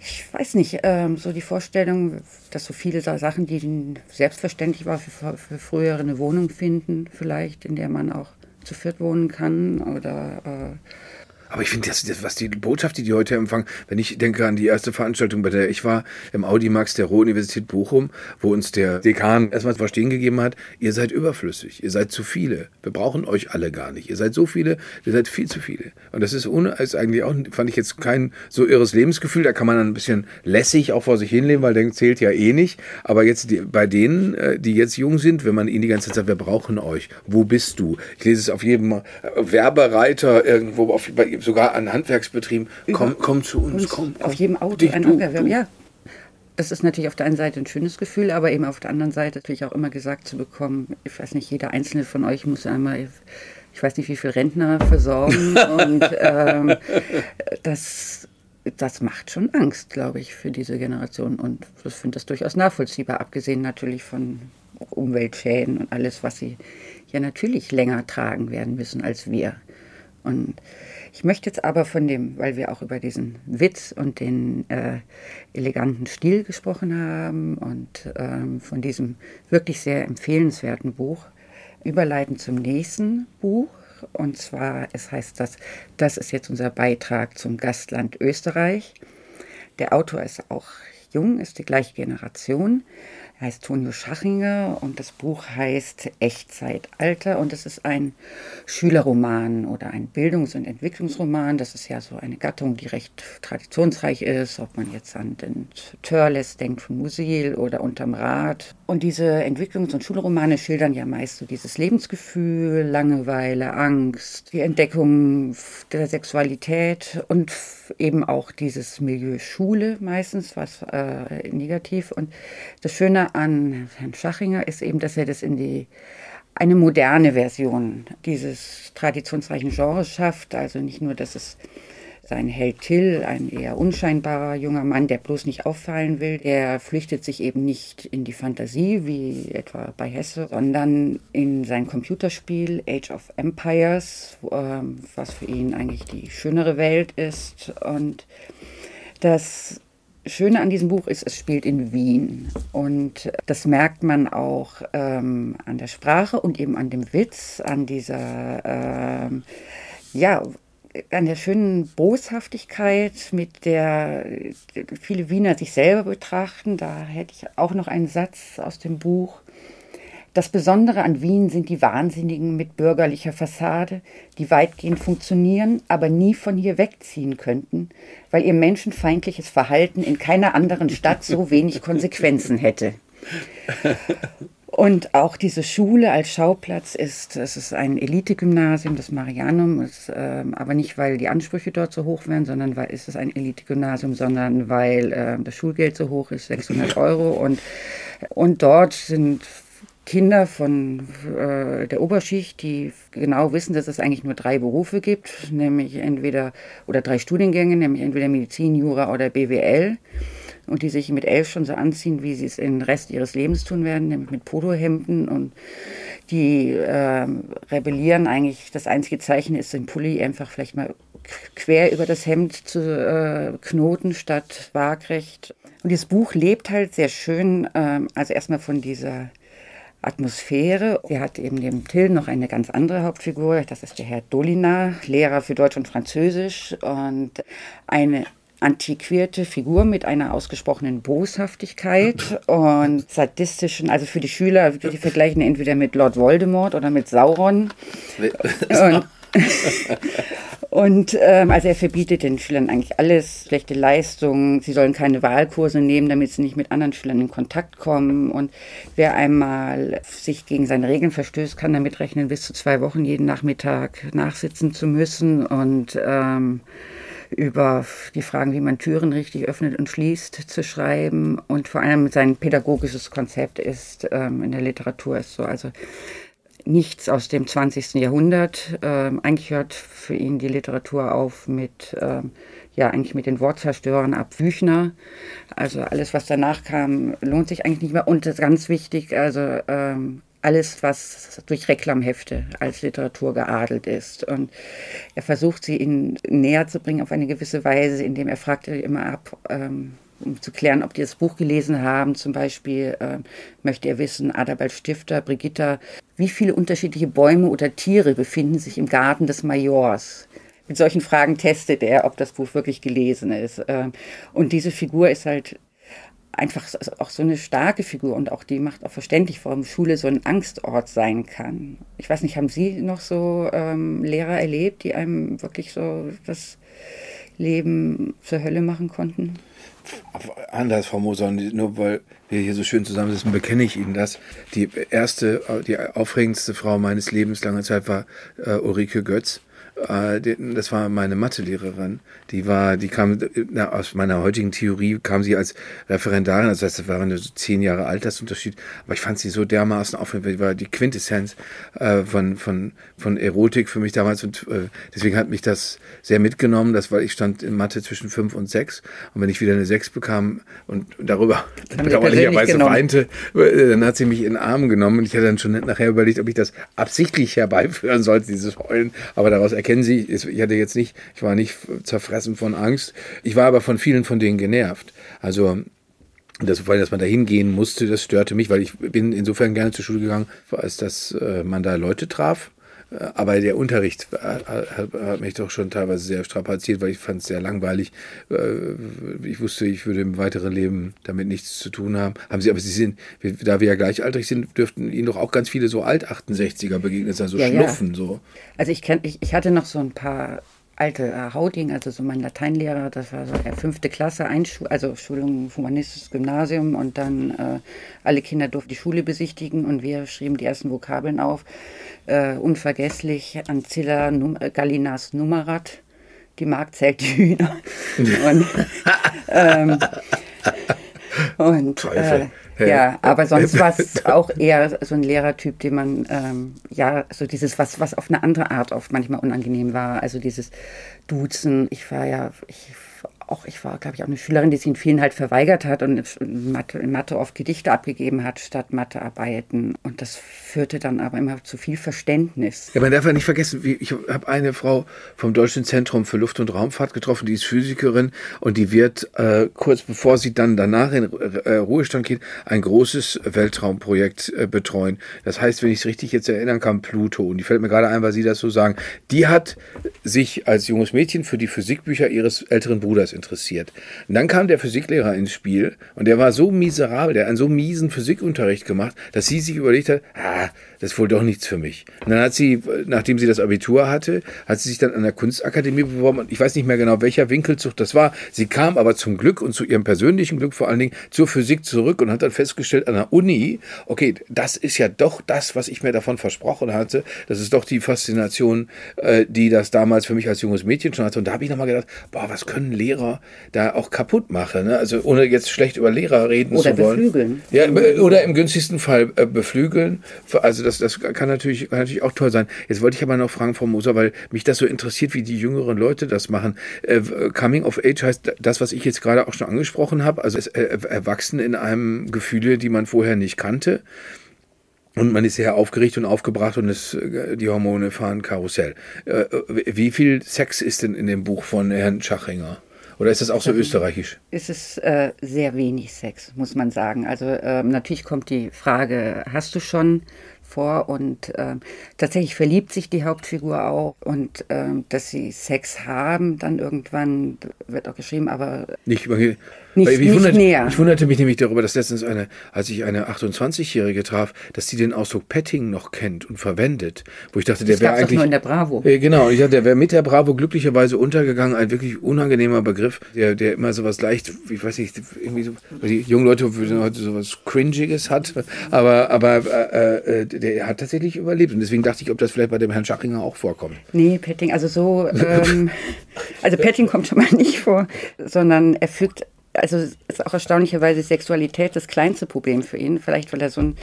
ich weiß nicht, ähm, so die Vorstellung, dass so viele Sachen, die selbstverständlich war für, für frühere eine Wohnung finden, vielleicht, in der man auch zu viert wohnen kann oder äh, Aber ich finde, das, das, was die Botschaft, die die heute empfangen, wenn ich denke an die erste Veranstaltung, bei der ich war, im Audimax der Ruhr-Universität Bochum, wo uns der Dekan erstmal verstehen gegeben hat, ihr seid überflüssig, ihr seid zu viele. Wir brauchen euch alle gar nicht. Ihr seid so viele, ihr seid viel zu viele. Und das ist ohne, ist eigentlich auch, fand ich jetzt kein so irres Lebensgefühl. Da kann man dann ein bisschen lässig auch vor sich hinleben, weil der zählt ja eh nicht. Aber jetzt die, bei denen, äh, die jetzt jung sind, wenn man ihnen die ganze Zeit sagt, wir brauchen euch. Wo bist du? Ich lese es auf jedem Werbereiter irgendwo, auf, sogar an Handwerksbetrieben. Komm, komm zu uns, komm, komm. Auf jedem Auto dich, ein Ankerwerb, ja. Das ist natürlich auf der einen Seite ein schönes Gefühl, aber eben auf der anderen Seite natürlich auch immer gesagt zu bekommen, ich weiß nicht, jeder einzelne von euch muss einmal ich weiß nicht, wie viele Rentner versorgen. und ähm, das, das macht schon Angst, glaube ich, für diese Generation. Und ich finde das durchaus nachvollziehbar, abgesehen natürlich von Umweltschäden und alles, was sie ja natürlich länger tragen werden müssen als wir. Und ich möchte jetzt aber von dem, weil wir auch über diesen Witz und den äh, eleganten Stil gesprochen haben und ähm, von diesem wirklich sehr empfehlenswerten Buch, überleiten zum nächsten Buch. Und zwar, es heißt das, das ist jetzt unser Beitrag zum Gastland Österreich. Der Autor ist auch jung, ist die gleiche Generation heißt Tonio Schachinger und das Buch heißt Echtzeitalter und es ist ein Schülerroman oder ein Bildungs- und Entwicklungsroman. Das ist ja so eine Gattung, die recht traditionsreich ist, ob man jetzt an den Törles denkt von Musil oder Unterm Rad. Und diese Entwicklungs- und Schulromane schildern ja meist so dieses Lebensgefühl, Langeweile, Angst, die Entdeckung der Sexualität und eben auch dieses Milieu Schule meistens, was äh, negativ. Und das Schöne an Herrn Schachinger ist eben, dass er das in die eine moderne Version dieses traditionsreichen Genres schafft. Also nicht nur, dass es sein Held Till, ein eher unscheinbarer junger Mann, der bloß nicht auffallen will, der flüchtet sich eben nicht in die Fantasie, wie etwa bei Hesse, sondern in sein Computerspiel Age of Empires, ähm, was für ihn eigentlich die schönere Welt ist. Und das Schöne an diesem Buch ist, es spielt in Wien. Und das merkt man auch ähm, an der Sprache und eben an dem Witz, an dieser, ähm, ja, an der schönen Boshaftigkeit, mit der viele Wiener sich selber betrachten. Da hätte ich auch noch einen Satz aus dem Buch. Das Besondere an Wien sind die Wahnsinnigen mit bürgerlicher Fassade, die weitgehend funktionieren, aber nie von hier wegziehen könnten, weil ihr menschenfeindliches Verhalten in keiner anderen Stadt so wenig Konsequenzen hätte. Und auch diese Schule als Schauplatz ist, es ist ein Elite-Gymnasium, das Marianum, ist, äh, aber nicht, weil die Ansprüche dort so hoch wären, sondern weil ist es ein Elite-Gymnasium, sondern weil äh, das Schulgeld so hoch ist, 600 Euro. Und, und dort sind Kinder von äh, der Oberschicht, die genau wissen, dass es eigentlich nur drei Berufe gibt, nämlich entweder, oder drei Studiengänge, nämlich entweder Medizin, Jura oder BWL und die sich mit elf schon so anziehen, wie sie es den Rest ihres Lebens tun werden, nämlich mit Polohemden und die äh, rebellieren eigentlich. Das einzige Zeichen ist, den Pulli einfach vielleicht mal quer über das Hemd zu äh, knoten statt waagrecht. Und dieses Buch lebt halt sehr schön, äh, also erstmal von dieser Atmosphäre. Sie hat eben neben Till noch eine ganz andere Hauptfigur. Das ist der Herr Dolina, Lehrer für Deutsch und Französisch und eine antiquierte Figur mit einer ausgesprochenen Boshaftigkeit und sadistischen, also für die Schüler, die vergleichen entweder mit Lord Voldemort oder mit Sauron. Und, und ähm, also er verbietet den Schülern eigentlich alles, schlechte Leistungen, sie sollen keine Wahlkurse nehmen, damit sie nicht mit anderen Schülern in Kontakt kommen. Und wer einmal sich gegen seine Regeln verstößt, kann damit rechnen, bis zu zwei Wochen jeden Nachmittag nachsitzen zu müssen. Und ähm, über die Fragen, wie man Türen richtig öffnet und schließt, zu schreiben. Und vor allem sein pädagogisches Konzept ist ähm, in der Literatur ist so, also nichts aus dem 20. Jahrhundert. Ähm, eigentlich hört für ihn die Literatur auf mit, ähm, ja, eigentlich mit den Wortzerstörern ab Büchner. Also alles, was danach kam, lohnt sich eigentlich nicht mehr. Und das ist ganz wichtig, also ähm, alles, was durch Reklamhefte als Literatur geadelt ist. Und er versucht, sie ihnen näher zu bringen auf eine gewisse Weise, indem er fragt immer ab, ähm, um zu klären, ob die das Buch gelesen haben. Zum Beispiel äh, möchte er wissen, Adalbert Stifter, Brigitta, wie viele unterschiedliche Bäume oder Tiere befinden sich im Garten des Majors? mit solchen Fragen testet er, ob das Buch wirklich gelesen ist. Ähm, und diese Figur ist halt einfach auch so eine starke Figur und auch die macht auch verständlich, warum Schule so ein Angstort sein kann. Ich weiß nicht, haben Sie noch so ähm, Lehrer erlebt, die einem wirklich so das Leben zur Hölle machen konnten? Anders, Frau Moser, nur weil wir hier so schön zusammensitzen, bekenne ich Ihnen das. Die erste, die aufregendste Frau meines Lebens lange Zeit war äh, Ulrike Götz. Äh, das war meine Mathelehrerin. Die war, die kam na, aus meiner heutigen Theorie kam sie als Referendarin, das heißt, das war eine so zehn Jahre Altersunterschied. Aber ich fand sie so dermaßen aufregend, die war die Quintessenz äh, von von von Erotik für mich damals. Und äh, deswegen hat mich das sehr mitgenommen, das weil ich stand in Mathe zwischen fünf und sechs. Und wenn ich wieder eine sechs bekam und darüber bedauerlicherweise weinte, äh, dann hat sie mich in den Arm genommen. Und ich hatte dann schon nachher überlegt, ob ich das absichtlich herbeiführen sollte, dieses Heulen, aber daraus erkennen Sie, ich hatte jetzt nicht, ich war nicht zerfressen von Angst. Ich war aber von vielen von denen genervt. Also das, weil dass man da hingehen musste, das störte mich, weil ich bin insofern gerne zur Schule gegangen, als dass äh, man da Leute traf. Äh, aber der Unterricht hat, hat, mich doch schon teilweise sehr strapaziert, weil ich fand es sehr langweilig. Äh, ich wusste, ich würde im weiteren Leben damit nichts zu tun haben. Haben Sie, aber Sie sind, da wir ja gleichaltrig sind, dürften Ihnen doch auch ganz viele so Alt-68er begegnet sein, so ja, Schnuffen. Ja. So. Also ich, kenn, ich, ich hatte noch so ein paar alte äh, Hauding, also so mein Lateinlehrer, das war so der fünfte Klasse, Einschul also Schulung humanistisches Gymnasium und dann äh, alle Kinder durften die Schule besichtigen und wir schrieben die ersten Vokabeln auf. Äh, unvergesslich Ancilla Num äh, Gallinas Numerat, die Magd zählt die Hühner. und ähm, und äh, ja, aber sonst war es auch eher so ein Lehrertyp, den man, ähm, ja, so dieses, was, was auf eine andere Art oft manchmal unangenehm war. Also dieses Duzen. Ich war ja, ich auch, ich war, glaube ich, auch eine Schülerin, die sich in vielen halt verweigert hat und in Mathe, oft Gedichte abgegeben hat statt Mathearbeiten. Und das führte dann aber immer zu viel Verständnis. Ja, man darf ja nicht vergessen, ich habe eine Frau vom Deutschen Zentrum für Luft- und Raumfahrt getroffen, die ist Physikerin und die wird äh, kurz bevor sie dann danach in äh, Ruhestand geht, ein großes Weltraumprojekt äh, betreuen. Das heißt, wenn ich es richtig jetzt erinnern kann, Pluto. Und die fällt mir gerade ein, weil Sie das so sagen. Die hat sich als junges Mädchen für die Physikbücher ihres älteren Bruders interessiert. Und dann kam der Physiklehrer ins Spiel und der war so miserabel, der hat einen so miesen Physikunterricht gemacht, dass sie sich überlegt hat, ah, das ist wohl doch nichts für mich. Und dann hat sie, nachdem sie das Abitur hatte, hat sie sich dann an der Kunstakademie beworben und ich weiß nicht mehr genau, welcher Winkelzug das war. Sie kam aber zum Glück und zu ihrem persönlichen Glück vor allen Dingen zur Physik zurück und hat dann festgestellt an der Uni, okay, das ist ja doch das, was ich mir davon versprochen hatte. Das ist doch die Faszination, äh, die das damals für mich als junges Mädchen schon hatte. Und da habe ich nochmal gedacht, boah, was können Lehrer da auch kaputt machen? Ne? Also ohne jetzt schlecht über Lehrer reden oder zu wollen. Beflügeln. Ja, oder im günstigsten Fall äh, beflügeln. Also das das, das kann, natürlich, kann natürlich auch toll sein. Jetzt wollte ich aber noch fragen, Frau Moser, weil mich das so interessiert, wie die jüngeren Leute das machen. Äh, Coming of Age heißt das, was ich jetzt gerade auch schon angesprochen habe, also äh, erwachsen in einem Gefühle, die man vorher nicht kannte. Und man ist sehr aufgeregt und aufgebracht und es, äh, die Hormone fahren Karussell. Äh, wie viel Sex ist denn in dem Buch von Herrn Schachinger? Oder ist das auch so österreichisch? Es ist äh, sehr wenig Sex, muss man sagen. Also ähm, natürlich kommt die Frage, hast du schon vor und äh, tatsächlich verliebt sich die Hauptfigur auch und äh, dass sie Sex haben, dann irgendwann wird auch geschrieben, aber nicht, nicht, nicht wunderte, näher. Ich wunderte mich nämlich darüber, dass letztens eine, als ich eine 28-Jährige traf, dass sie den Ausdruck Petting noch kennt und verwendet, wo ich dachte, der wäre eigentlich nur in der Bravo. Äh, genau, ich dachte, der wäre mit der Bravo glücklicherweise untergegangen, ein wirklich unangenehmer Begriff, der, der immer sowas leicht, ich weiß nicht, irgendwie so, die jungen Leute würden heute sowas cringiges hat, aber aber äh, äh, der hat tatsächlich überlebt. Und deswegen dachte ich, ob das vielleicht bei dem Herrn Schachinger auch vorkommt. Nee, Petting, also so, ähm, also Petting kommt schon mal nicht vor, sondern er fügt also ist auch erstaunlicherweise Sexualität das kleinste Problem für ihn. Vielleicht, weil er so eine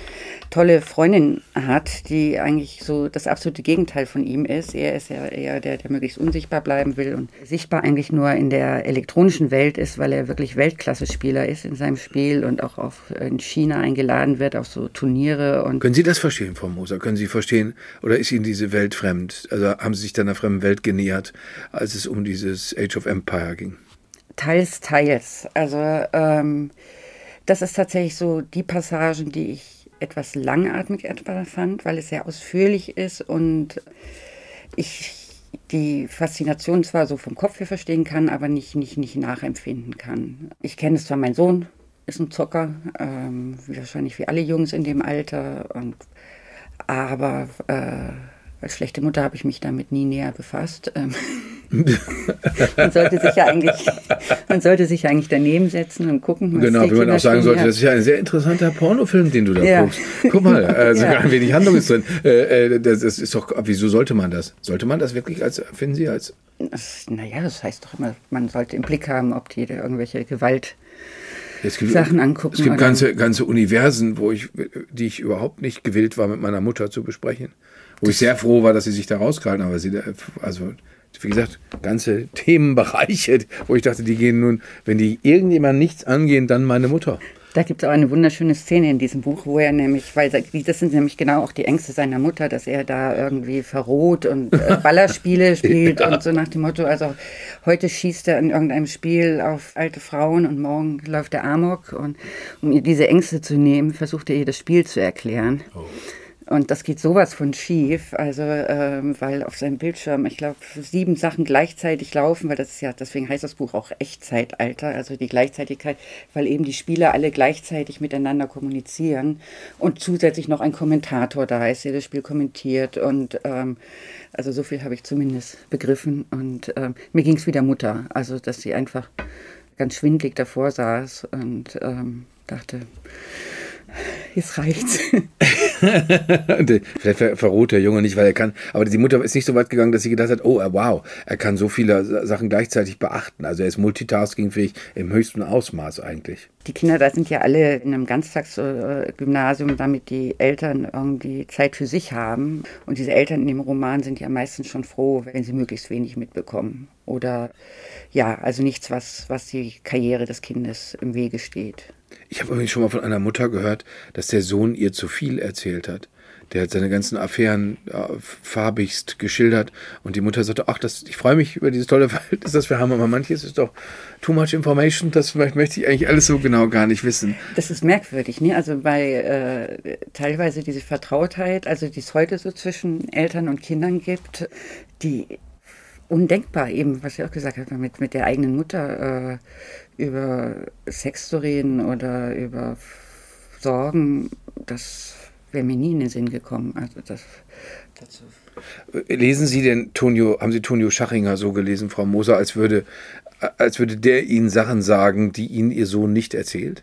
tolle Freundin hat, die eigentlich so das absolute Gegenteil von ihm ist. Er ist ja eher der, der möglichst unsichtbar bleiben will und sichtbar eigentlich nur in der elektronischen Welt ist, weil er wirklich Weltklasse-Spieler ist in seinem Spiel und auch auf, in China eingeladen wird auf so Turniere. Und Können Sie das verstehen, Frau Moser? Können Sie verstehen, oder ist Ihnen diese Welt fremd? Also haben Sie sich dann der fremden Welt genähert, als es um dieses Age of Empire ging? Teils, teils. Also ähm, das ist tatsächlich so die Passagen, die ich etwas langatmig etwa fand, weil es sehr ausführlich ist und ich die Faszination zwar so vom Kopf her verstehen kann, aber nicht, nicht, nicht nachempfinden kann. Ich kenne es zwar, mein Sohn ist ein Zocker, ähm, wahrscheinlich wie alle Jungs in dem Alter, und, aber äh, als schlechte Mutter habe ich mich damit nie näher befasst. Ähm, man sollte sich ja eigentlich, man sollte sich eigentlich daneben setzen und gucken. Was genau, wie man auch sagen sollte, das ist ja ein sehr interessanter Pornofilm, den du da ja. guckst. Guck mal, äh, sogar ja. ein wenig Handlung ist drin. Äh, äh, das, das, ist doch, wieso sollte man das? Sollte man das wirklich als, finden Sie, als. naja, das heißt doch immer, man sollte im Blick haben, ob die da irgendwelche Gewalt. Es gibt, Sachen angucken. Es gibt ganze, ganze Universen, wo ich, die ich überhaupt nicht gewillt war, mit meiner Mutter zu besprechen. Wo ich sehr froh war, dass sie sich da rausgehalten hat. Aber sie, also wie gesagt, ganze Themenbereiche, wo ich dachte, die gehen nun, wenn die irgendjemand nichts angehen, dann meine Mutter. Da gibt es auch eine wunderschöne Szene in diesem Buch, wo er nämlich, weil das sind nämlich genau auch die Ängste seiner Mutter, dass er da irgendwie verroht und äh, Ballerspiele spielt ja. und so nach dem Motto, also heute schießt er in irgendeinem Spiel auf alte Frauen und morgen läuft er Amok und um ihr diese Ängste zu nehmen, versucht er ihr das Spiel zu erklären. Oh. Und das geht sowas von schief, also ähm, weil auf seinem Bildschirm, ich glaube, sieben Sachen gleichzeitig laufen, weil das ist ja, deswegen heißt das Buch auch Echtzeitalter, also die Gleichzeitigkeit, weil eben die Spieler alle gleichzeitig miteinander kommunizieren und zusätzlich noch ein Kommentator da ist, der das Spiel kommentiert. Und ähm, also so viel habe ich zumindest begriffen. Und ähm, mir ging es wie der Mutter, also dass sie einfach ganz schwindlig davor saß und ähm, dachte, jetzt reicht's. Vielleicht verroht der Junge nicht, weil er kann. Aber die Mutter ist nicht so weit gegangen, dass sie gedacht hat, oh wow, er kann so viele Sachen gleichzeitig beachten. Also er ist multitaskingfähig im höchsten Ausmaß eigentlich. Die Kinder da sind ja alle in einem Ganztagsgymnasium, damit die Eltern irgendwie Zeit für sich haben. Und diese Eltern in dem Roman sind ja meistens schon froh, wenn sie möglichst wenig mitbekommen. Oder ja, also nichts, was, was die Karriere des Kindes im Wege steht. Ich habe übrigens schon mal von einer Mutter gehört, dass der Sohn ihr zu viel erzählt hat. Der hat seine ganzen Affären äh, farbigst geschildert und die Mutter sagte, ach, das, ich freue mich über dieses tolle Verhältnis, das wir haben, aber manches ist doch too much information, das möchte ich eigentlich alles so genau gar nicht wissen. Das ist merkwürdig, ne? Also bei äh, teilweise diese Vertrautheit, also die es heute so zwischen Eltern und Kindern gibt, die undenkbar eben, was ich auch gesagt habe, mit, mit der eigenen Mutter äh, über Sex zu reden oder über Sorgen, das wäre mir nie in den Sinn gekommen. Also das, dazu. Lesen Sie denn Tonio, haben Sie Tonio Schachinger so gelesen, Frau Moser, als würde, als würde der Ihnen Sachen sagen, die Ihnen Ihr Sohn nicht erzählt?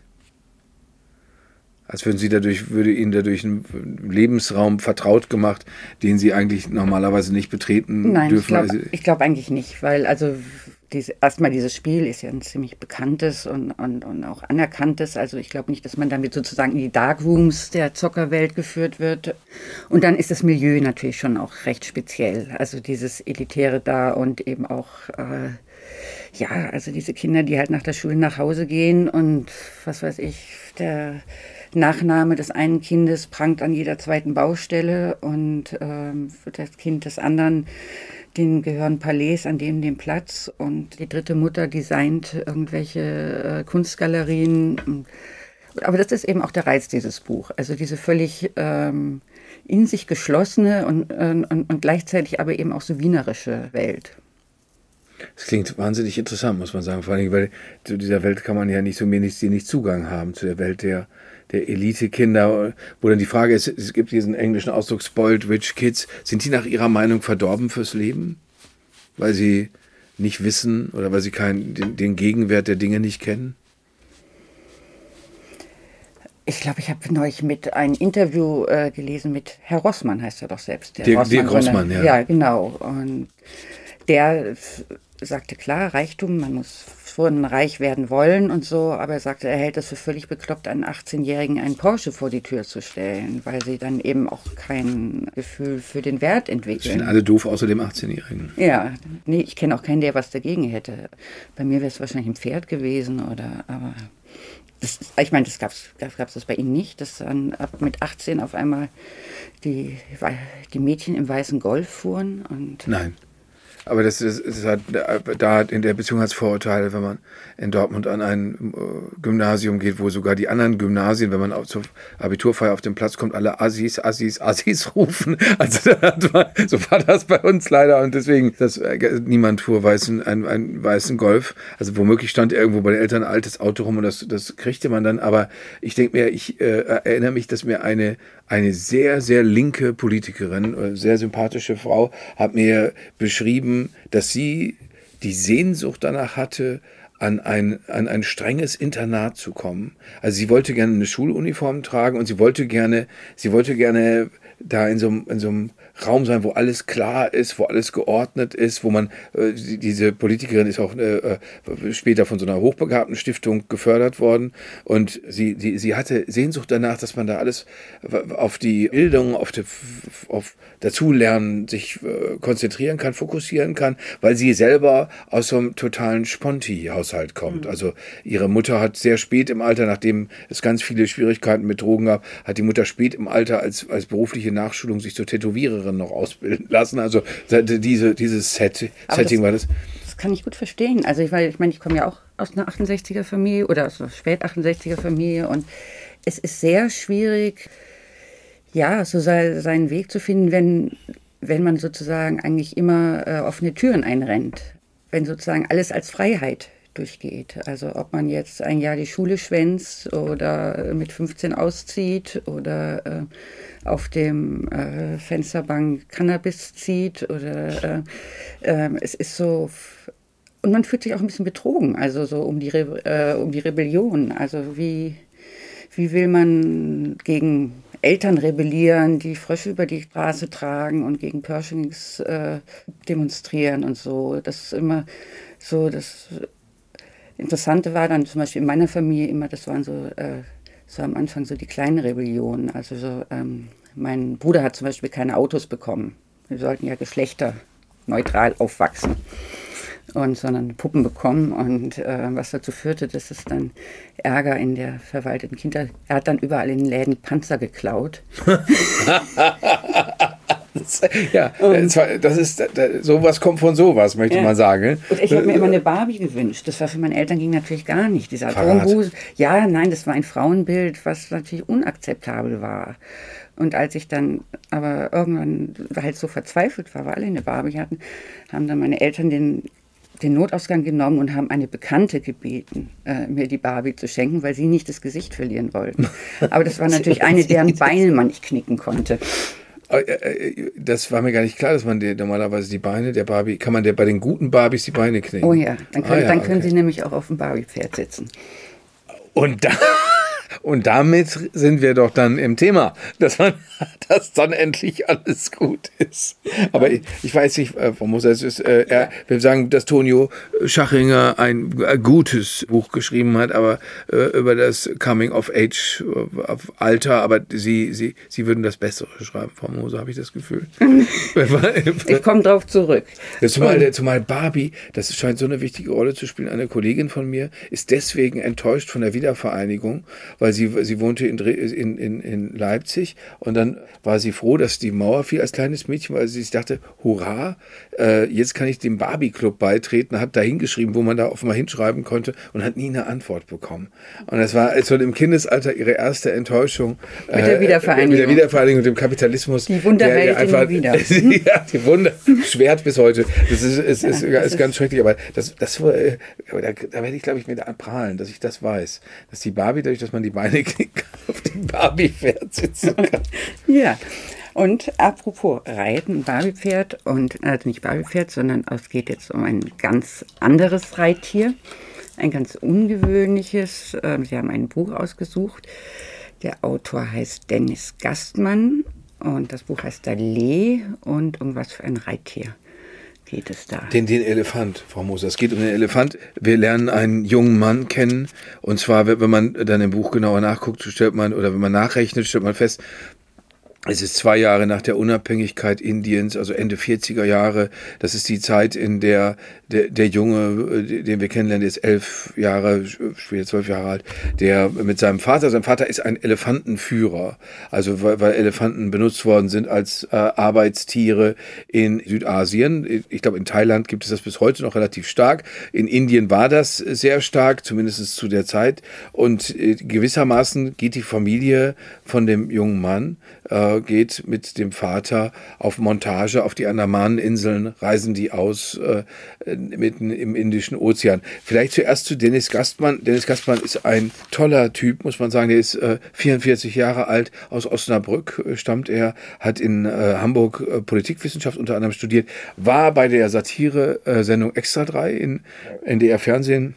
Als würden Sie dadurch, würde Ihnen dadurch ein Lebensraum vertraut gemacht, den Sie eigentlich normalerweise nicht betreten Nein, dürfen? Nein, ich glaube glaub eigentlich nicht, weil also diese, erstmal dieses Spiel ist ja ein ziemlich bekanntes und, und, und auch anerkanntes. Also ich glaube nicht, dass man damit sozusagen in die Darkrooms der Zockerwelt geführt wird. Und dann ist das Milieu natürlich schon auch recht speziell. Also dieses Elitäre da und eben auch, äh, ja, also diese Kinder, die halt nach der Schule nach Hause gehen und was weiß ich, der Nachname des einen Kindes prangt an jeder zweiten Baustelle und ähm, das Kind des anderen denen gehören Palais an dem dem Platz und die dritte Mutter designt irgendwelche äh, Kunstgalerien. Aber das ist eben auch der Reiz dieses Buch. Also diese völlig ähm, in sich geschlossene und, und, und gleichzeitig aber eben auch so wienerische Welt. Das klingt wahnsinnig interessant, muss man sagen. Vor allem, weil zu dieser Welt kann man ja nicht so wenig nicht Zugang haben, zu der Welt der, der Elite-Kinder, wo dann die Frage ist, es gibt diesen englischen Ausdruck Spoiled Rich Kids, sind die nach ihrer Meinung verdorben fürs Leben? Weil sie nicht wissen oder weil sie keinen, den, den Gegenwert der Dinge nicht kennen? Ich glaube, ich habe neulich mit ein Interview äh, gelesen mit Herr Rossmann, heißt er doch selbst. Der Dirk Rossmann, Rossmann ja. Ja, genau. Und der sagte, klar, Reichtum, man muss schon reich werden wollen und so, aber er sagte, er hält es für völlig bekloppt, einen 18-Jährigen einen Porsche vor die Tür zu stellen, weil sie dann eben auch kein Gefühl für den Wert entwickeln. Finden alle doof außer dem 18-Jährigen. Ja, nee, ich kenne auch keinen, der was dagegen hätte. Bei mir wäre es wahrscheinlich ein Pferd gewesen oder, aber das, ich meine, das gab es das, gab's das bei Ihnen nicht, dass dann ab mit 18 auf einmal die, die Mädchen im weißen Golf fuhren und. Nein. Aber das ist, ist halt, da in der Beziehung hat es Vorurteile, wenn man in Dortmund an ein äh, Gymnasium geht, wo sogar die anderen Gymnasien, wenn man auch zur Abiturfeier auf den Platz kommt, alle Assis, Assis, Assis rufen. Also so war das bei uns leider und deswegen, dass äh, niemand fuhr weißen, einen, einen weißen Golf. Also womöglich stand irgendwo bei den Eltern ein altes Auto rum und das, das kriegte man dann. Aber ich denke mir, ich äh, erinnere mich, dass mir eine, eine sehr, sehr linke Politikerin, äh, sehr sympathische Frau, hat mir beschrieben, dass sie die Sehnsucht danach hatte, an ein, an ein strenges Internat zu kommen. Also sie wollte gerne eine Schuluniform tragen und sie wollte gerne, sie wollte gerne da in so, in so einem Raum sein, wo alles klar ist, wo alles geordnet ist, wo man, äh, diese Politikerin ist auch äh, äh, später von so einer hochbegabten Stiftung gefördert worden und sie, sie, sie hatte Sehnsucht danach, dass man da alles auf die Bildung, auf, die, auf Dazulernen sich äh, konzentrieren kann, fokussieren kann, weil sie selber aus so einem totalen Sponti-Haushalt kommt. Mhm. Also ihre Mutter hat sehr spät im Alter, nachdem es ganz viele Schwierigkeiten mit Drogen gab, hat die Mutter spät im Alter als, als berufliche Nachschulung sich zur Tätowiererin noch ausbilden lassen. Also diese, dieses Set, Setting das, war das. Das kann ich gut verstehen. Also ich, weil, ich meine, ich komme ja auch aus einer 68er Familie oder aus einer spät 68er Familie und es ist sehr schwierig, ja, so sei, seinen Weg zu finden, wenn, wenn man sozusagen eigentlich immer äh, offene Türen einrennt. Wenn sozusagen alles als Freiheit durchgeht. Also ob man jetzt ein Jahr die Schule schwänzt oder mit 15 auszieht oder äh, auf dem äh, Fensterbank Cannabis zieht oder äh, äh, es ist so und man fühlt sich auch ein bisschen betrogen, also so um die, Re äh, um die Rebellion. Also wie, wie will man gegen Eltern rebellieren, die Frösche über die Straße tragen und gegen Pershings äh, demonstrieren und so. Das ist immer so, das Interessante war dann zum Beispiel in meiner Familie immer, das waren so, äh, so am Anfang so die kleinen Rebellionen. Also so, ähm, mein Bruder hat zum Beispiel keine Autos bekommen. Wir sollten ja geschlechterneutral aufwachsen und sondern Puppen bekommen und äh, was dazu führte, dass es dann Ärger in der verwalteten Kinder. Er hat dann überall in den Läden Panzer geklaut. ja, das ist sowas kommt von sowas, möchte ja. man sagen. Und ich habe mir immer eine Barbie gewünscht. Das war für meine Eltern ging natürlich gar nicht. Dieser Atombusen. Ja, nein, das war ein Frauenbild, was natürlich unakzeptabel war. Und als ich dann aber irgendwann halt so verzweifelt war, weil alle eine Barbie hatten, haben dann meine Eltern den den Notausgang genommen und haben eine Bekannte gebeten, äh, mir die Barbie zu schenken, weil sie nicht das Gesicht verlieren wollten. Aber das war natürlich eine, deren Beine man nicht knicken konnte. Äh, äh, das war mir gar nicht klar, dass man die, normalerweise die Beine der Barbie, kann man der bei den guten Barbies die Beine knicken? Oh ja, dann können, ah, ja, dann können okay. sie nämlich auch auf dem Barbie-Pferd sitzen. Und da. Und damit sind wir doch dann im Thema, dass man, dass dann endlich alles gut ist. Aber ich, ich weiß nicht, Frau Moser, es ist, äh, er, wir sagen, dass Tonio Schachinger ein, ein gutes Buch geschrieben hat, aber äh, über das Coming of Age, auf Alter, aber sie, sie, sie würden das Bessere schreiben, Frau Moser, habe ich das Gefühl. ich komme drauf zurück. Zumal, zumal Barbie, das scheint so eine wichtige Rolle zu spielen, eine Kollegin von mir ist deswegen enttäuscht von der Wiedervereinigung, weil sie, sie wohnte in, in, in, in Leipzig und dann war sie froh, dass die Mauer fiel als kleines Mädchen, weil sie sich dachte, hurra, äh, jetzt kann ich dem Barbie-Club beitreten, hat da hingeschrieben, wo man da offenbar hinschreiben konnte und hat nie eine Antwort bekommen. Und das war so im Kindesalter ihre erste Enttäuschung. Mit der Wiedervereinigung. Äh, mit der Wiedervereinigung und dem Kapitalismus. Die Wunderwelt einfach, wieder. ja, die Wunder, schwert bis heute. Das ist, ist, ist, ja, ist, ist ganz schrecklich, aber das, das, äh, da, da werde ich, glaube ich, mit prahlen, dass ich das weiß. Dass die Barbie, dadurch, dass man die Beine auf dem Barbie-Pferd sitzen kann. ja. Und apropos Reiten, Barbie-Pferd und also nicht Barbie-Pferd, sondern es geht jetzt um ein ganz anderes Reittier, ein ganz ungewöhnliches. Ähm, Sie haben ein Buch ausgesucht. Der Autor heißt Dennis Gastmann und das Buch heißt Dalé und um was für ein Reittier geht es da? Den, den Elefant, Frau Moser. Es geht um den Elefant. Wir lernen einen jungen Mann kennen. Und zwar, wenn man dann im Buch genauer nachguckt, stellt man, oder wenn man nachrechnet, stellt man fest, Es ist zwei Jahre nach der Unabhängigkeit Indiens, also Ende 40er Jahre. Das ist die Zeit, in der der, der Junge, äh, den wir kennenlernen, ist elf Jahre, später zwölf Jahre alt, der mit seinem Vater, sein Vater ist ein Elefantenführer, also weil, weil Elefanten benutzt worden sind als äh, Arbeitstiere in Südasien. Ich glaube, in Thailand gibt es das bis heute noch relativ stark. In Indien war das sehr stark, zumindest zu der Zeit. Und äh, gewissermaßen geht die Familie von dem jungen Mann äh, geht mit dem Vater auf Montage auf die Andamaneninseln, reisen die aus äh, mitten im Indischen Ozean. Vielleicht zuerst zu Dennis Gastmann. Dennis Gastmann ist ein toller Typ, muss man sagen. Der ist äh, 44 Jahre alt, aus Osnabrück äh, stammt er, hat in äh, Hamburg äh, Politikwissenschaft unter anderem studiert, war bei der Satire-Sendung Extra 3 in NDR Fernsehen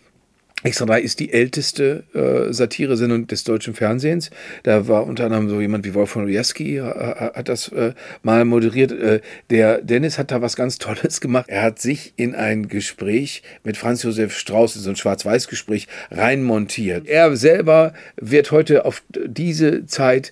Extra 3 ist die älteste äh, Satire-Sendung des deutschen Fernsehens. Da war unter anderem so jemand wie Wolfgang Rujewski, äh, hat das äh, mal moderiert. Äh, der Dennis hat da was ganz Tolles gemacht. Er hat sich in ein Gespräch mit Franz Josef Strauß, so ein Schwarz-Weiß-Gespräch, reinmontiert. Er selber wird heute auf diese Zeit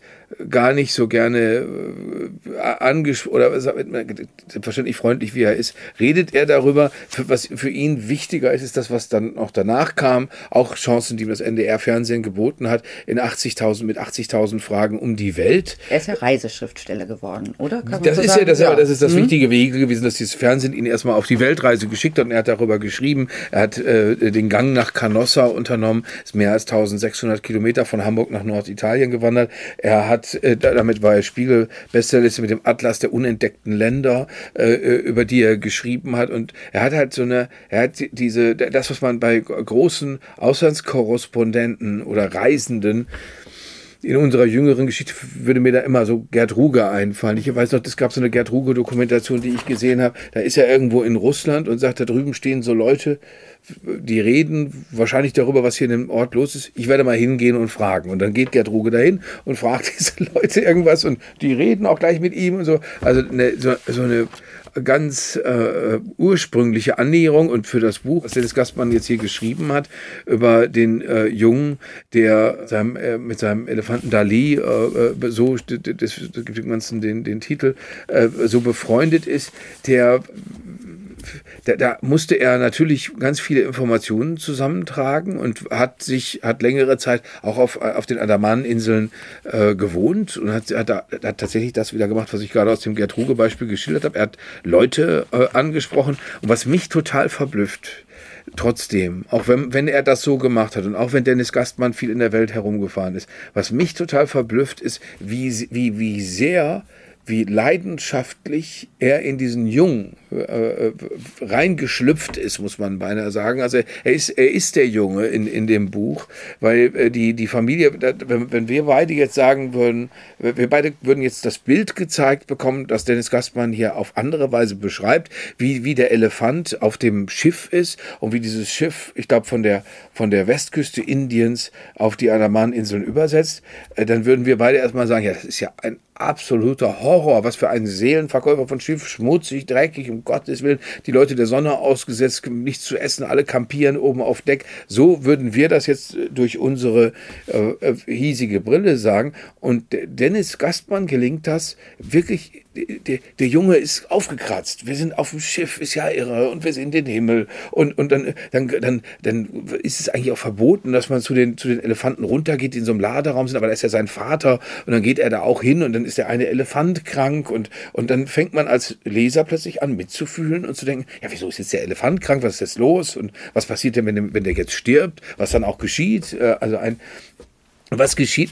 gar nicht so gerne äh, angesprochen oder selbstverständlich freundlich wie er ist, redet er darüber, was für ihn wichtiger ist, ist das, was dann noch danach kam, auch Chancen, die ihm das NDR-Fernsehen geboten hat, in 80.000 mit 80.000 Fragen um die Welt. Er ist ja Reiseschriftsteller geworden, oder? das so ist ja das, ja das, ist das mhm. wichtige Vehikel gewesen, dass dieses Fernsehen ihn erstmal auf die Weltreise geschickt hat und er hat darüber geschrieben. Er hat äh, den Gang nach Canossa unternommen, ist mehr als 1600 Kilometer von Hamburg nach Norditalien gewandert. Er hat hat, äh, damit war er Spiegel-Bestsellerliste mit dem Atlas der unentdeckten Länder, äh, äh, über die er geschrieben hat. Und er hat halt so eine, er hat diese, das, was man bei großen Auslandskorrespondenten oder Reisenden in unserer jüngeren Geschichte würde mir da immer so Gerd Ruger einfallen. Ich weiß noch, es gab so eine Gerd Ruger-Dokumentation, die ich gesehen habe. Da ist er irgendwo in Russland und sagt, da drüben stehen so Leute, die reden wahrscheinlich darüber, was hier in dem Ort los ist. Ich werde mal hingehen und fragen. Und dann geht Gerd Ruge dahin und fragt diese Leute irgendwas und die reden auch gleich mit ihm und so. Also eine, so, so eine ganz äh, ursprüngliche Annäherung und für das Buch, was Dennis Gastmann jetzt hier geschrieben hat, über den äh, Jungen, der seinem, äh, mit seinem Elefanten Dali, äh, äh, so, das, das gibt den, den Titel, äh, so befreundet ist, der da, da, musste er natürlich ganz viele Informationen zusammentragen und hat sich, hat längere Zeit auch auf, auf den Andamaneninseln äh, gewohnt und hat, hat, hat tatsächlich das wieder gemacht, was ich gerade aus dem Gertruge-Beispiel geschildert habe. Er hat Leute äh, angesprochen und was mich total verblüfft, trotzdem, auch wenn, wenn er das so gemacht hat und auch wenn Dennis Gastmann viel in der Welt herumgefahren ist, was mich total verblüfft ist, wie, wie, wie sehr wie leidenschaftlich er in diesen Jungen äh, äh, reingeschlüpft ist, muss man beinahe sagen. Also er ist, er ist der Junge in, in dem Buch, weil äh, die, die Familie, wenn, wenn wir beide jetzt sagen würden, wir beide würden jetzt das Bild gezeigt bekommen, das Dennis Gastmann hier auf andere Weise beschreibt, wie, wie der Elefant auf dem Schiff ist und wie dieses Schiff, ich glaube, von der, von der Westküste Indiens auf die Andamaninseln übersetzt, äh, dann würden wir beide erstmal sagen, ja, das ist ja ein absoluter Horror. Was für ein Seelenverkäufer von Schiff, schmutzig, dreckig, um Gottes Willen. Die Leute der Sonne ausgesetzt, nichts zu essen, alle kampieren oben auf Deck. So würden wir das jetzt durch unsere äh, äh hiesige Brille sagen. Und Dennis Gastmann gelingt das wirklich der, der, Junge ist aufgekratzt. Wir sind auf dem Schiff, ist ja irre, und wir sehen den Himmel. Und, und dann, dann, dann, dann ist es eigentlich auch verboten, dass man zu den, zu den Elefanten runtergeht, die in so einem Laderaum sind, aber da ist ja sein Vater und dann geht er da auch hin und dann ist der eine Elefant krank und, und dann fängt man als Leser plötzlich an mitzufühlen und zu denken, ja, wieso ist jetzt der Elefant krank, was ist jetzt los und was passiert denn, wenn, wenn der jetzt stirbt, was dann auch geschieht. Äh, also ein, was geschieht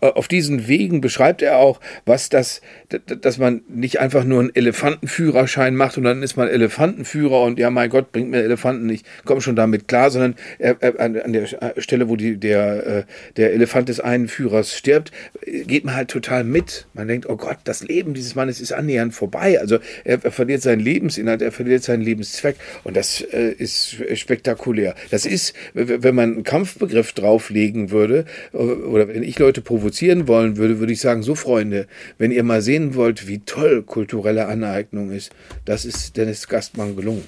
auf diesen Wegen beschreibt er auch, was das, dass man nicht einfach nur einen Elefantenführerschein macht und dann ist man Elefantenführer und ja, mein Gott, bringt mir Elefanten, ich komme schon damit klar, sondern er, er, an der Stelle, wo die, der, äh, der Elefant des einen Führers stirbt, geht man halt total mit. Man denkt, oh Gott, das Leben dieses Mannes ist annähernd vorbei. Also er, er verliert seinen Lebensinhalt, er verliert seinen Lebenszweck und das äh, ist spektakulär. Das ist, wenn man einen Kampfbegriff drauflegen würde, äh, oder wenn ich Leute provozieren wollen würde, würde ich sagen, so Freunde, wenn ihr mal sehen wollt, wie toll kulturelle Aneignung ist, das ist Dennis Gastmann gelungen.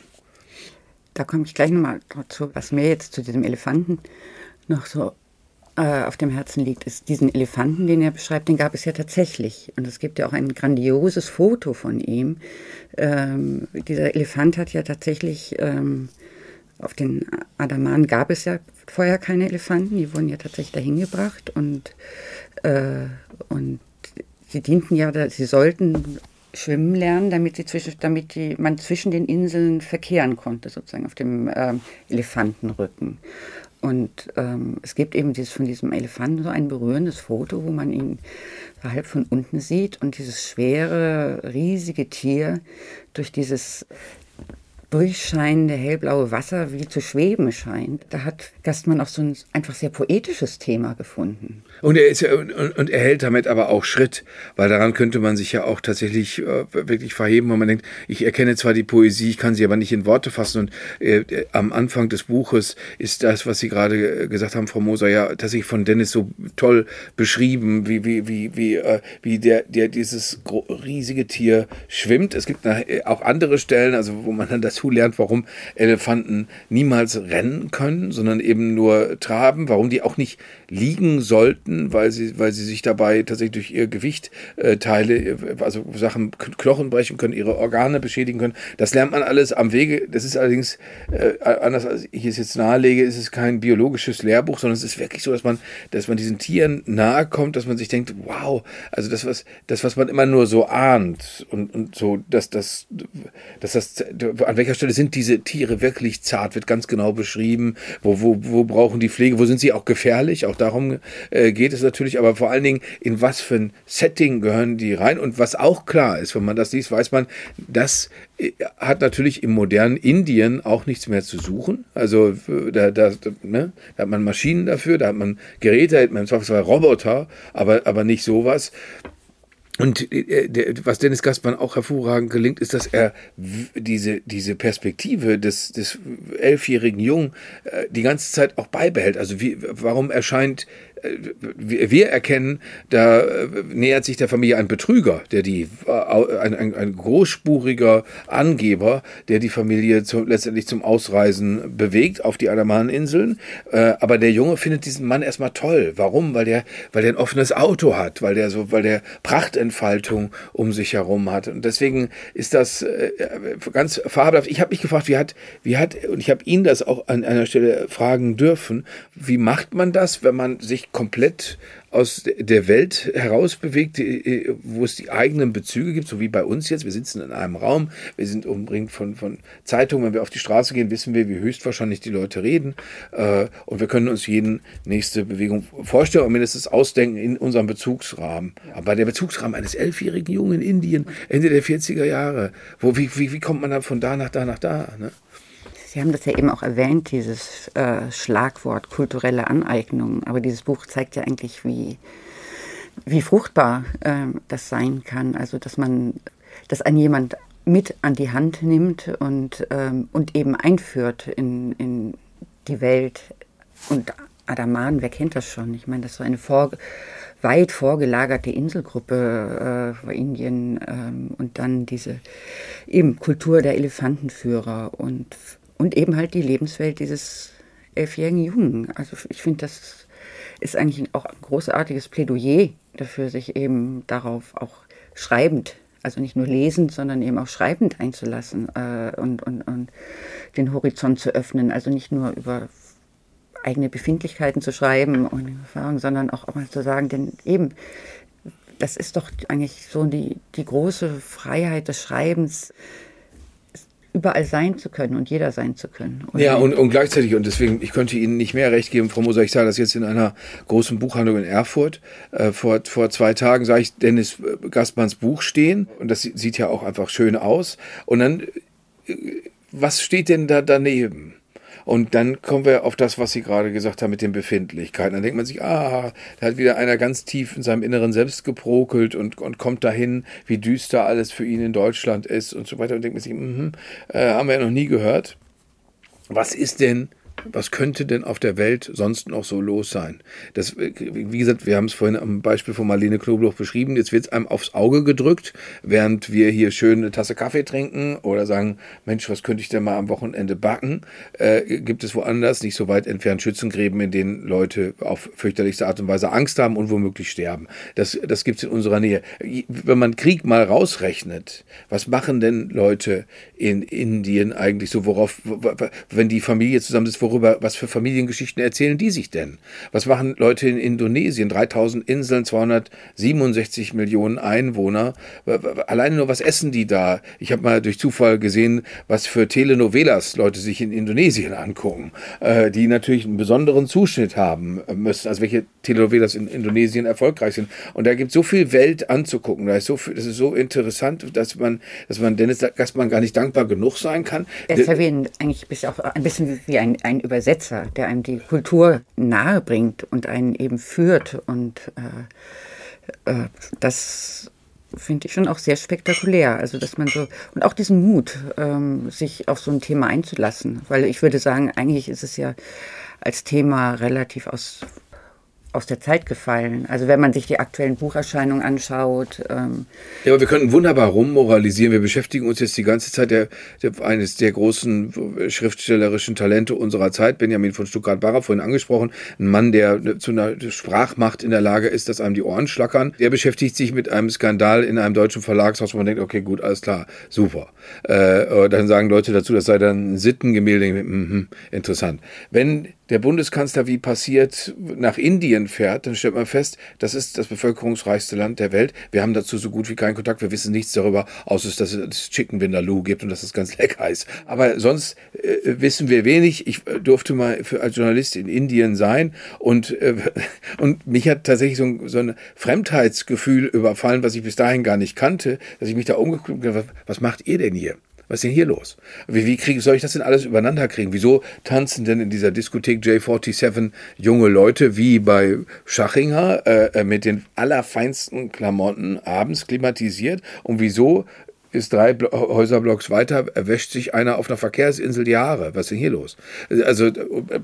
Da komme ich gleich nochmal dazu, was mir jetzt zu diesem Elefanten noch so äh, auf dem Herzen liegt, ist diesen Elefanten, den er beschreibt, den gab es ja tatsächlich. Und es gibt ja auch ein grandioses Foto von ihm. Ähm, dieser Elefant hat ja tatsächlich, ähm, auf den Adaman gab es ja vorher keine Elefanten, die wurden ja tatsächlich dahin gebracht und, äh, und sie dienten ja, sie sollten schwimmen lernen, damit, sie zwischen, damit die, man zwischen den Inseln verkehren konnte, sozusagen auf dem ähm, Elefantenrücken. Und ähm, es gibt eben dieses, von diesem Elefanten so ein berührendes Foto, wo man ihn halb von unten sieht und dieses schwere, riesige Tier durch dieses durchscheinende hellblaue Wasser wie zu schweben scheint. Da hat Gastmann auch so ein einfach sehr poetisches Thema gefunden. Und er, ist, und, und er hält damit aber auch Schritt, weil daran könnte man sich ja auch tatsächlich äh, wirklich verheben, wenn man denkt, ich erkenne zwar die Poesie, ich kann sie aber nicht in Worte fassen. Und äh, am Anfang des Buches ist das, was Sie gerade äh, gesagt haben, Frau Moser, ja tatsächlich von Dennis so toll beschrieben, wie, wie, wie, wie, äh, wie der, der dieses riesige Tier schwimmt. Es gibt äh, auch andere Stellen, also wo man dann dazu lernt, warum Elefanten niemals rennen können, sondern eben nur traben, warum die auch nicht liegen sollten, weil sie, weil sie sich dabei tatsächlich durch ihr Gewicht äh, Teile, äh, also Sachen, Knochen brechen können, ihre Organe beschädigen können. Das lernt man alles am Wege. Das ist allerdings, äh, anders als ich es jetzt nahelege, ist es kein biologisches Lehrbuch, sondern es ist wirklich so, dass man, dass man diesen Tieren nahe kommt, dass man sich denkt, wow, also das, was, das, was man immer nur so ahnt und, und so, dass das, dass das, an welcher Stelle sind diese Tiere wirklich zart, wird ganz genau beschrieben, wo, wo, wo brauchen die Pflege, wo sind sie auch gefährlich, auch darum äh, geht es natürlich, aber vor allen Dingen, in was für ein Setting gehören die rein und was auch klar ist, wenn man das liest, weiß man, das äh, hat natürlich im modernen Indien auch nichts mehr zu suchen. Also äh, da, da, ne, da hat man Maschinen dafür, da hat man Geräte, da hat man zwar Roboter, aber, aber nicht sowas. Und äh, was Dennis Gaspar auch hervorragend gelingt, ist, dass er diese, diese Perspektive des, des elfjährigen Jungen die ganze Zeit auch beibehält. Also wie, warum erscheint wir erkennen, da äh, nähert sich der Familie ein Betrüger, der die, äh, ein, ein, ein großspuriger Angeber, der die Familie zu, letztendlich zum Ausreisen bewegt auf die Andamaneninseln. Äh, aber der Junge findet diesen Mann erstmal toll. Warum? Weil der, weil der ein offenes Auto hat, weil der so, weil der Prachtentfaltung um sich herum hat. Und deswegen ist das ganz fabelhaft. Ich habe mich gefragt, wie hat, wie hat, und ich habe ihn das auch an einer Stelle fragen dürfen, wie macht man das, wenn man sich komplett aus der Welt herausbewegt, wo es die eigenen Bezüge gibt, so wie bei uns jetzt. Wir sitzen in einem Raum, wir sind umringt von, von Zeitungen. Wenn wir auf die Straße gehen, wissen wir, wie höchstwahrscheinlich die Leute reden. Äh, und wir können uns jeden nächste Bewegung vorstellen und mindestens ausdenken in unserem Bezugsrahmen. Aber der Bezugsrahmen eines elfjährigen Jungen in Indien, Ende der 40er Jahre, wo, wie, wie, wie kommt man dann von da nach da nach da? Ne? Sie haben das ja eben auch erwähnt, dieses äh, Schlagwort kulturelle Aneignung. Aber dieses Buch zeigt ja eigentlich, wie, wie fruchtbar äh, das sein kann. Also, dass man, dass ein jemand mit an die Hand nimmt und, ähm, und eben einführt in, in die Welt. Und Adaman, wer kennt das schon? Ich meine, das so eine vor, weit vorgelagerte Inselgruppe äh, Indien ähm, und dann diese eben Kultur der Elefantenführer und und eben halt die Lebenswelt dieses elfjährigen Jungen. Also ich finde, das ist eigentlich auch ein großartiges Plädoyer dafür, sich eben darauf auch schreibend, also nicht nur lesend, sondern eben auch schreibend einzulassen äh, und, und, und den Horizont zu öffnen. Also nicht nur über eigene Befindlichkeiten zu schreiben und Erfahrungen, sondern auch, auch mal zu sagen, denn eben, das ist doch eigentlich so die, die große Freiheit des Schreibens, überall sein zu können und jeder sein zu können. Und ja, und, und gleichzeitig, und deswegen, ich könnte Ihnen nicht mehr recht geben, Frau Moser, ich sage das jetzt in einer großen Buchhandlung in Erfurt. Äh, vor, vor zwei Tagen sah ich Dennis Gassmanns Buch stehen und das sieht ja auch einfach schön aus. Und dann, äh, was steht denn da daneben? Und dann kommen wir auf das, was Sie gerade gesagt haben mit den Befindlichkeiten. Dann denkt man sich, ah, da hat wieder einer ganz tief in seinem Inneren selbst geprokelt und, und kommt dahin, wie düster alles für ihn in Deutschland ist und so weiter. Und denkt man sich, mh, äh, haben wir ja noch nie gehört. Was ist denn was könnte denn auf der Welt sonst noch so los sein? Das, wie gesagt, wir haben es vorhin am Beispiel von Marlene Knobloch beschrieben. Jetzt wird es einem aufs Auge gedrückt, während wir hier schön eine Tasse Kaffee trinken oder sagen, Mensch, was könnte ich denn mal am Wochenende backen? Äh, gibt es woanders, nicht so weit entfernt, Schützengräben, in denen Leute auf fürchterlichste Art und Weise Angst haben und womöglich sterben. Das, das gibt es in unserer Nähe. Wenn man Krieg mal rausrechnet, was machen denn Leute in Indien eigentlich so, worauf, wenn die Familie zusammen ist, worüber, was für Familiengeschichten erzählen die sich denn? Was machen Leute in Indonesien? 3000 Inseln, 267 Millionen Einwohner. Alleine nur, was essen die da? Ich habe mal durch Zufall gesehen, was für Telenovelas Leute sich in Indonesien angucken, äh, die natürlich einen besonderen Zuschnitt haben müssen, also welche Telenovelas in Indonesien erfolgreich sind. Und da gibt es so viel Welt anzugucken. Da ist so viel, das ist so interessant, dass man, dass man Dennis Gastmann gar nicht dankbar genug sein kann. Er ist ja wie ein, eigentlich bist auch ein bisschen wie ein, ein Übersetzer, der einem die Kultur nahe bringt und einen eben führt. Und äh, äh, das finde ich schon auch sehr spektakulär. Also, dass man so, und auch diesen Mut, ähm, sich auf so ein Thema einzulassen. Weil ich würde sagen, eigentlich ist es ja als Thema relativ aus aus der Zeit gefallen. Also wenn man sich die aktuellen Bucherscheinungen anschaut. Ähm ja, aber wir könnten wunderbar rummoralisieren. Wir beschäftigen uns jetzt die ganze Zeit der, der, eines der großen schriftstellerischen Talente unserer Zeit, Benjamin von Stuttgart-Barre, vorhin angesprochen, ein Mann, der zu einer Sprachmacht in der Lage ist, dass einem die Ohren schlackern. Der beschäftigt sich mit einem Skandal in einem deutschen Verlagshaus, wo man denkt, okay, gut, alles klar, super. Äh, dann sagen Leute dazu, das sei dann ein Sittengemälde. Mhm, interessant. Wenn der Bundeskanzler wie passiert nach Indien fährt, dann stellt man fest, das ist das bevölkerungsreichste Land der Welt. Wir haben dazu so gut wie keinen Kontakt. Wir wissen nichts darüber, außer dass es Chicken Vindaloo gibt und dass es ganz lecker ist. Aber sonst äh, wissen wir wenig. Ich äh, durfte mal für, als Journalist in Indien sein und, äh, und mich hat tatsächlich so, so ein Fremdheitsgefühl überfallen, was ich bis dahin gar nicht kannte, dass ich mich da umgeguckt habe, was macht ihr denn hier? Was ist denn hier los? Wie, wie kriege, soll ich das denn alles übereinander kriegen? Wieso tanzen denn in dieser Diskothek J47 junge Leute wie bei Schachinger äh, äh mit den allerfeinsten Klamotten abends klimatisiert? Und wieso ist drei Häuserblocks weiter, erwäscht sich einer auf einer Verkehrsinsel die Haare. Was ist denn hier los? Also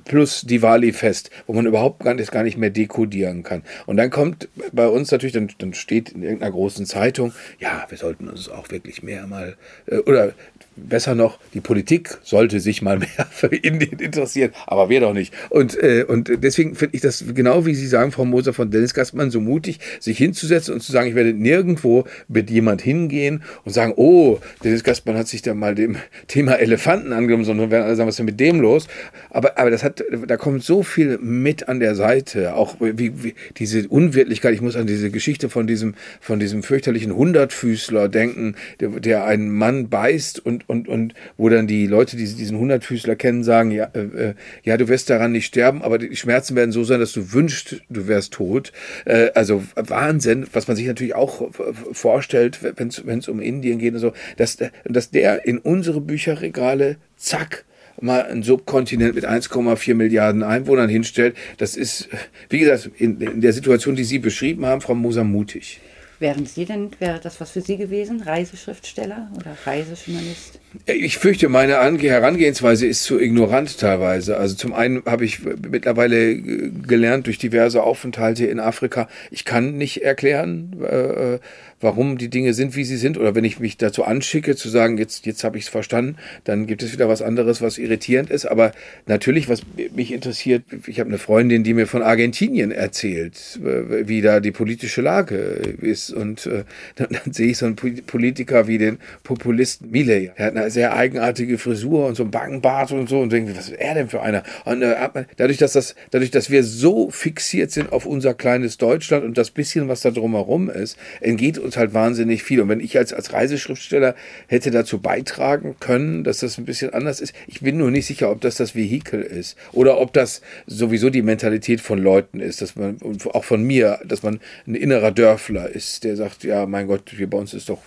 plus Diwali-Fest, wo man überhaupt gar nicht, gar nicht mehr dekodieren kann. Und dann kommt bei uns natürlich, dann, dann steht in irgendeiner großen Zeitung, ja, wir sollten uns auch wirklich mehr mal, äh, oder besser noch, die Politik sollte sich mal mehr für Indien interessieren, aber wir doch nicht. Und, äh, und deswegen finde ich das genau wie Sie sagen, Frau Moser von Dennis Gastmann, so mutig, sich hinzusetzen und zu sagen, ich werde nirgendwo mit jemand hingehen und sagen, oh, Dennis Gastmann hat sich da mal dem Thema Elefanten angenommen, sondern werden alle sagen, was ist denn mit dem los? Aber, aber das hat, da kommt so viel mit an der Seite, auch wie, wie diese Unwirtlichkeit. Ich muss an diese Geschichte von diesem, von diesem fürchterlichen Hundertfüßler denken, der, der einen Mann beißt und und, und wo dann die Leute, die diesen Hundertfüßler kennen, sagen, ja, äh, äh, ja, du wirst daran nicht sterben, aber die Schmerzen werden so sein, dass du wünschst, du wärst tot. Äh, also Wahnsinn, was man sich natürlich auch vorstellt, wenn es um Indien geht und so, dass, dass der in unsere Bücherregale, zack, mal einen Subkontinent mit 1,4 Milliarden Einwohnern hinstellt, das ist, wie gesagt, in, in der Situation, die Sie beschrieben haben, Frau Moser, mutig. Wären Sie denn, wäre das was für Sie gewesen, Reiseschriftsteller oder Reisejournalist? Ich fürchte, meine Herangehensweise ist zu ignorant teilweise. Also zum einen habe ich mittlerweile gelernt durch diverse Aufenthalte in Afrika, ich kann nicht erklären, äh, warum die Dinge sind, wie sie sind. Oder wenn ich mich dazu anschicke, zu sagen, jetzt, jetzt habe ich es verstanden, dann gibt es wieder was anderes, was irritierend ist. Aber natürlich, was mich interessiert, ich habe eine Freundin, die mir von Argentinien erzählt, äh, wie da die politische Lage ist. Und äh, dann, dann, sehe ich so einen Politiker wie den Populisten Millet. Er hat eine sehr eigenartige Frisur und so ein Backenbart und so und denke, was ist er denn für einer? Und äh, dadurch, dass das, dadurch, dass wir so fixiert sind auf unser kleines Deutschland und das bisschen, was da drumherum ist, entgeht uns halt wahnsinnig viel. Und wenn ich als, als Reiseschriftsteller hätte dazu beitragen können, dass das ein bisschen anders ist, ich bin nur nicht sicher, ob das das Vehikel ist oder ob das sowieso die Mentalität von Leuten ist, dass man, auch von mir, dass man ein innerer Dörfler ist, der sagt, ja, mein Gott, hier bei uns ist doch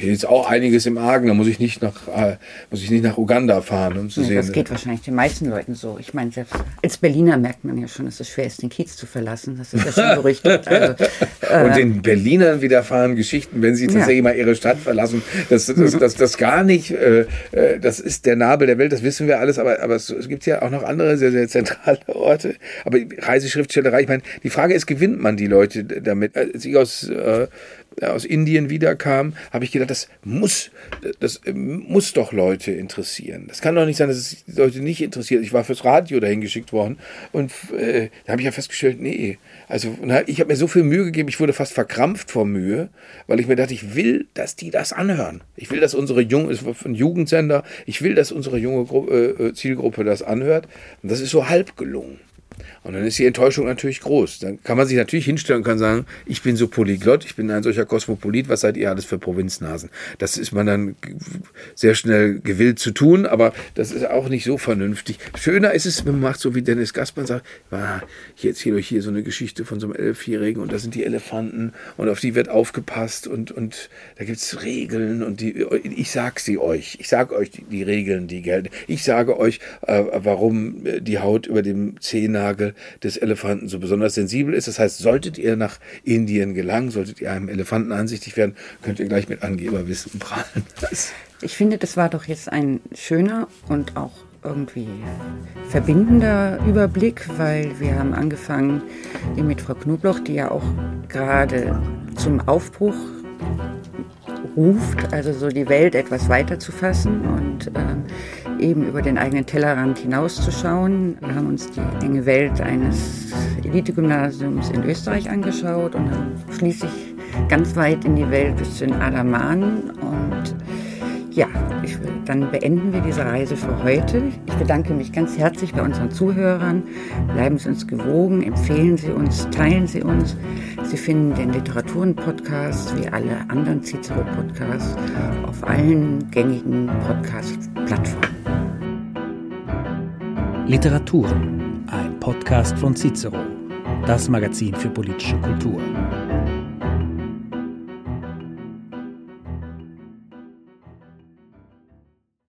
hier ist auch einiges im Argen, da muss ich nicht nach, äh, muss ich nicht nach Uganda fahren, um zu nee, sehen. Das geht wahrscheinlich den meisten Leuten so. Ich meine, selbst als Berliner merkt man ja schon, dass es schwer ist, den Kiez zu verlassen. Das ist ja schon berüchtigt. Also, äh, Und den Berlinern widerfahren Geschichten, wenn sie tatsächlich ja. mal ihre Stadt verlassen. Das, das, das, das, das gar nicht, äh, äh, das ist der Nabel der Welt, das wissen wir alles, aber, aber es, es gibt ja auch noch andere sehr, sehr zentrale Orte. Aber Reiseschriftstellerei, ich meine, die Frage ist, gewinnt man die Leute damit? Als ich aus äh, aus Indien wiederkam, habe ich gedacht, das muss, das muss doch Leute interessieren. Das kann doch nicht sein, dass es Leute nicht interessiert. Ich war fürs Radio dahin geschickt worden und äh, da habe ich ja festgestellt, nee, also na, ich habe mir so viel Mühe gegeben, ich wurde fast verkrampft vor Mühe, weil ich mir dachte, ich will, dass die das anhören. Ich will, dass unsere junge, es war ein Jugendsender, ich will, dass unsere junge Gruppe, äh, Zielgruppe das anhört. Und das ist so halb gelungen. Und dann ist die Enttäuschung natürlich groß. Dann kann man sich natürlich hinstellen und kann sagen, ich bin so polyglott, ich bin ein solcher Kosmopolit, was seid ihr alles für Provinznasen? Das ist man dann sehr schnell gewillt zu tun, aber das ist auch nicht so vernünftig. Schöner ist es, wenn man macht so wie Dennis Gaspar sagt, ah, ich erzähle euch hier so eine Geschichte von so einem Elfjährigen und da sind die Elefanten und auf die wird aufgepasst und, und da gibt es Regeln und die, ich sag sie euch. Ich sage euch die, die, Regeln, die gelten. Ich sage euch, äh, warum die Haut über dem Zehennagel des Elefanten so besonders sensibel ist. Das heißt, solltet ihr nach Indien gelangen, solltet ihr einem Elefanten ansichtig werden, könnt ihr gleich mit Angeberwissen prahlen. Ich finde, das war doch jetzt ein schöner und auch irgendwie verbindender Überblick, weil wir haben angefangen mit Frau Knobloch, die ja auch gerade zum Aufbruch ruft, also so die Welt etwas weiter zu fassen und äh, eben über den eigenen Tellerrand hinauszuschauen. Wir haben uns die enge Welt eines Elitegymnasiums in Österreich angeschaut und dann schließlich ganz weit in die Welt bis zu den Adamanen und ja, ich, dann beenden wir diese Reise für heute. Ich bedanke mich ganz herzlich bei unseren Zuhörern. Bleiben Sie uns gewogen, empfehlen Sie uns, teilen Sie uns. Sie finden den Literaturen-Podcast wie alle anderen Cicero-Podcasts auf allen gängigen Podcast-Plattformen. Literaturen, ein Podcast von Cicero, das Magazin für politische Kultur.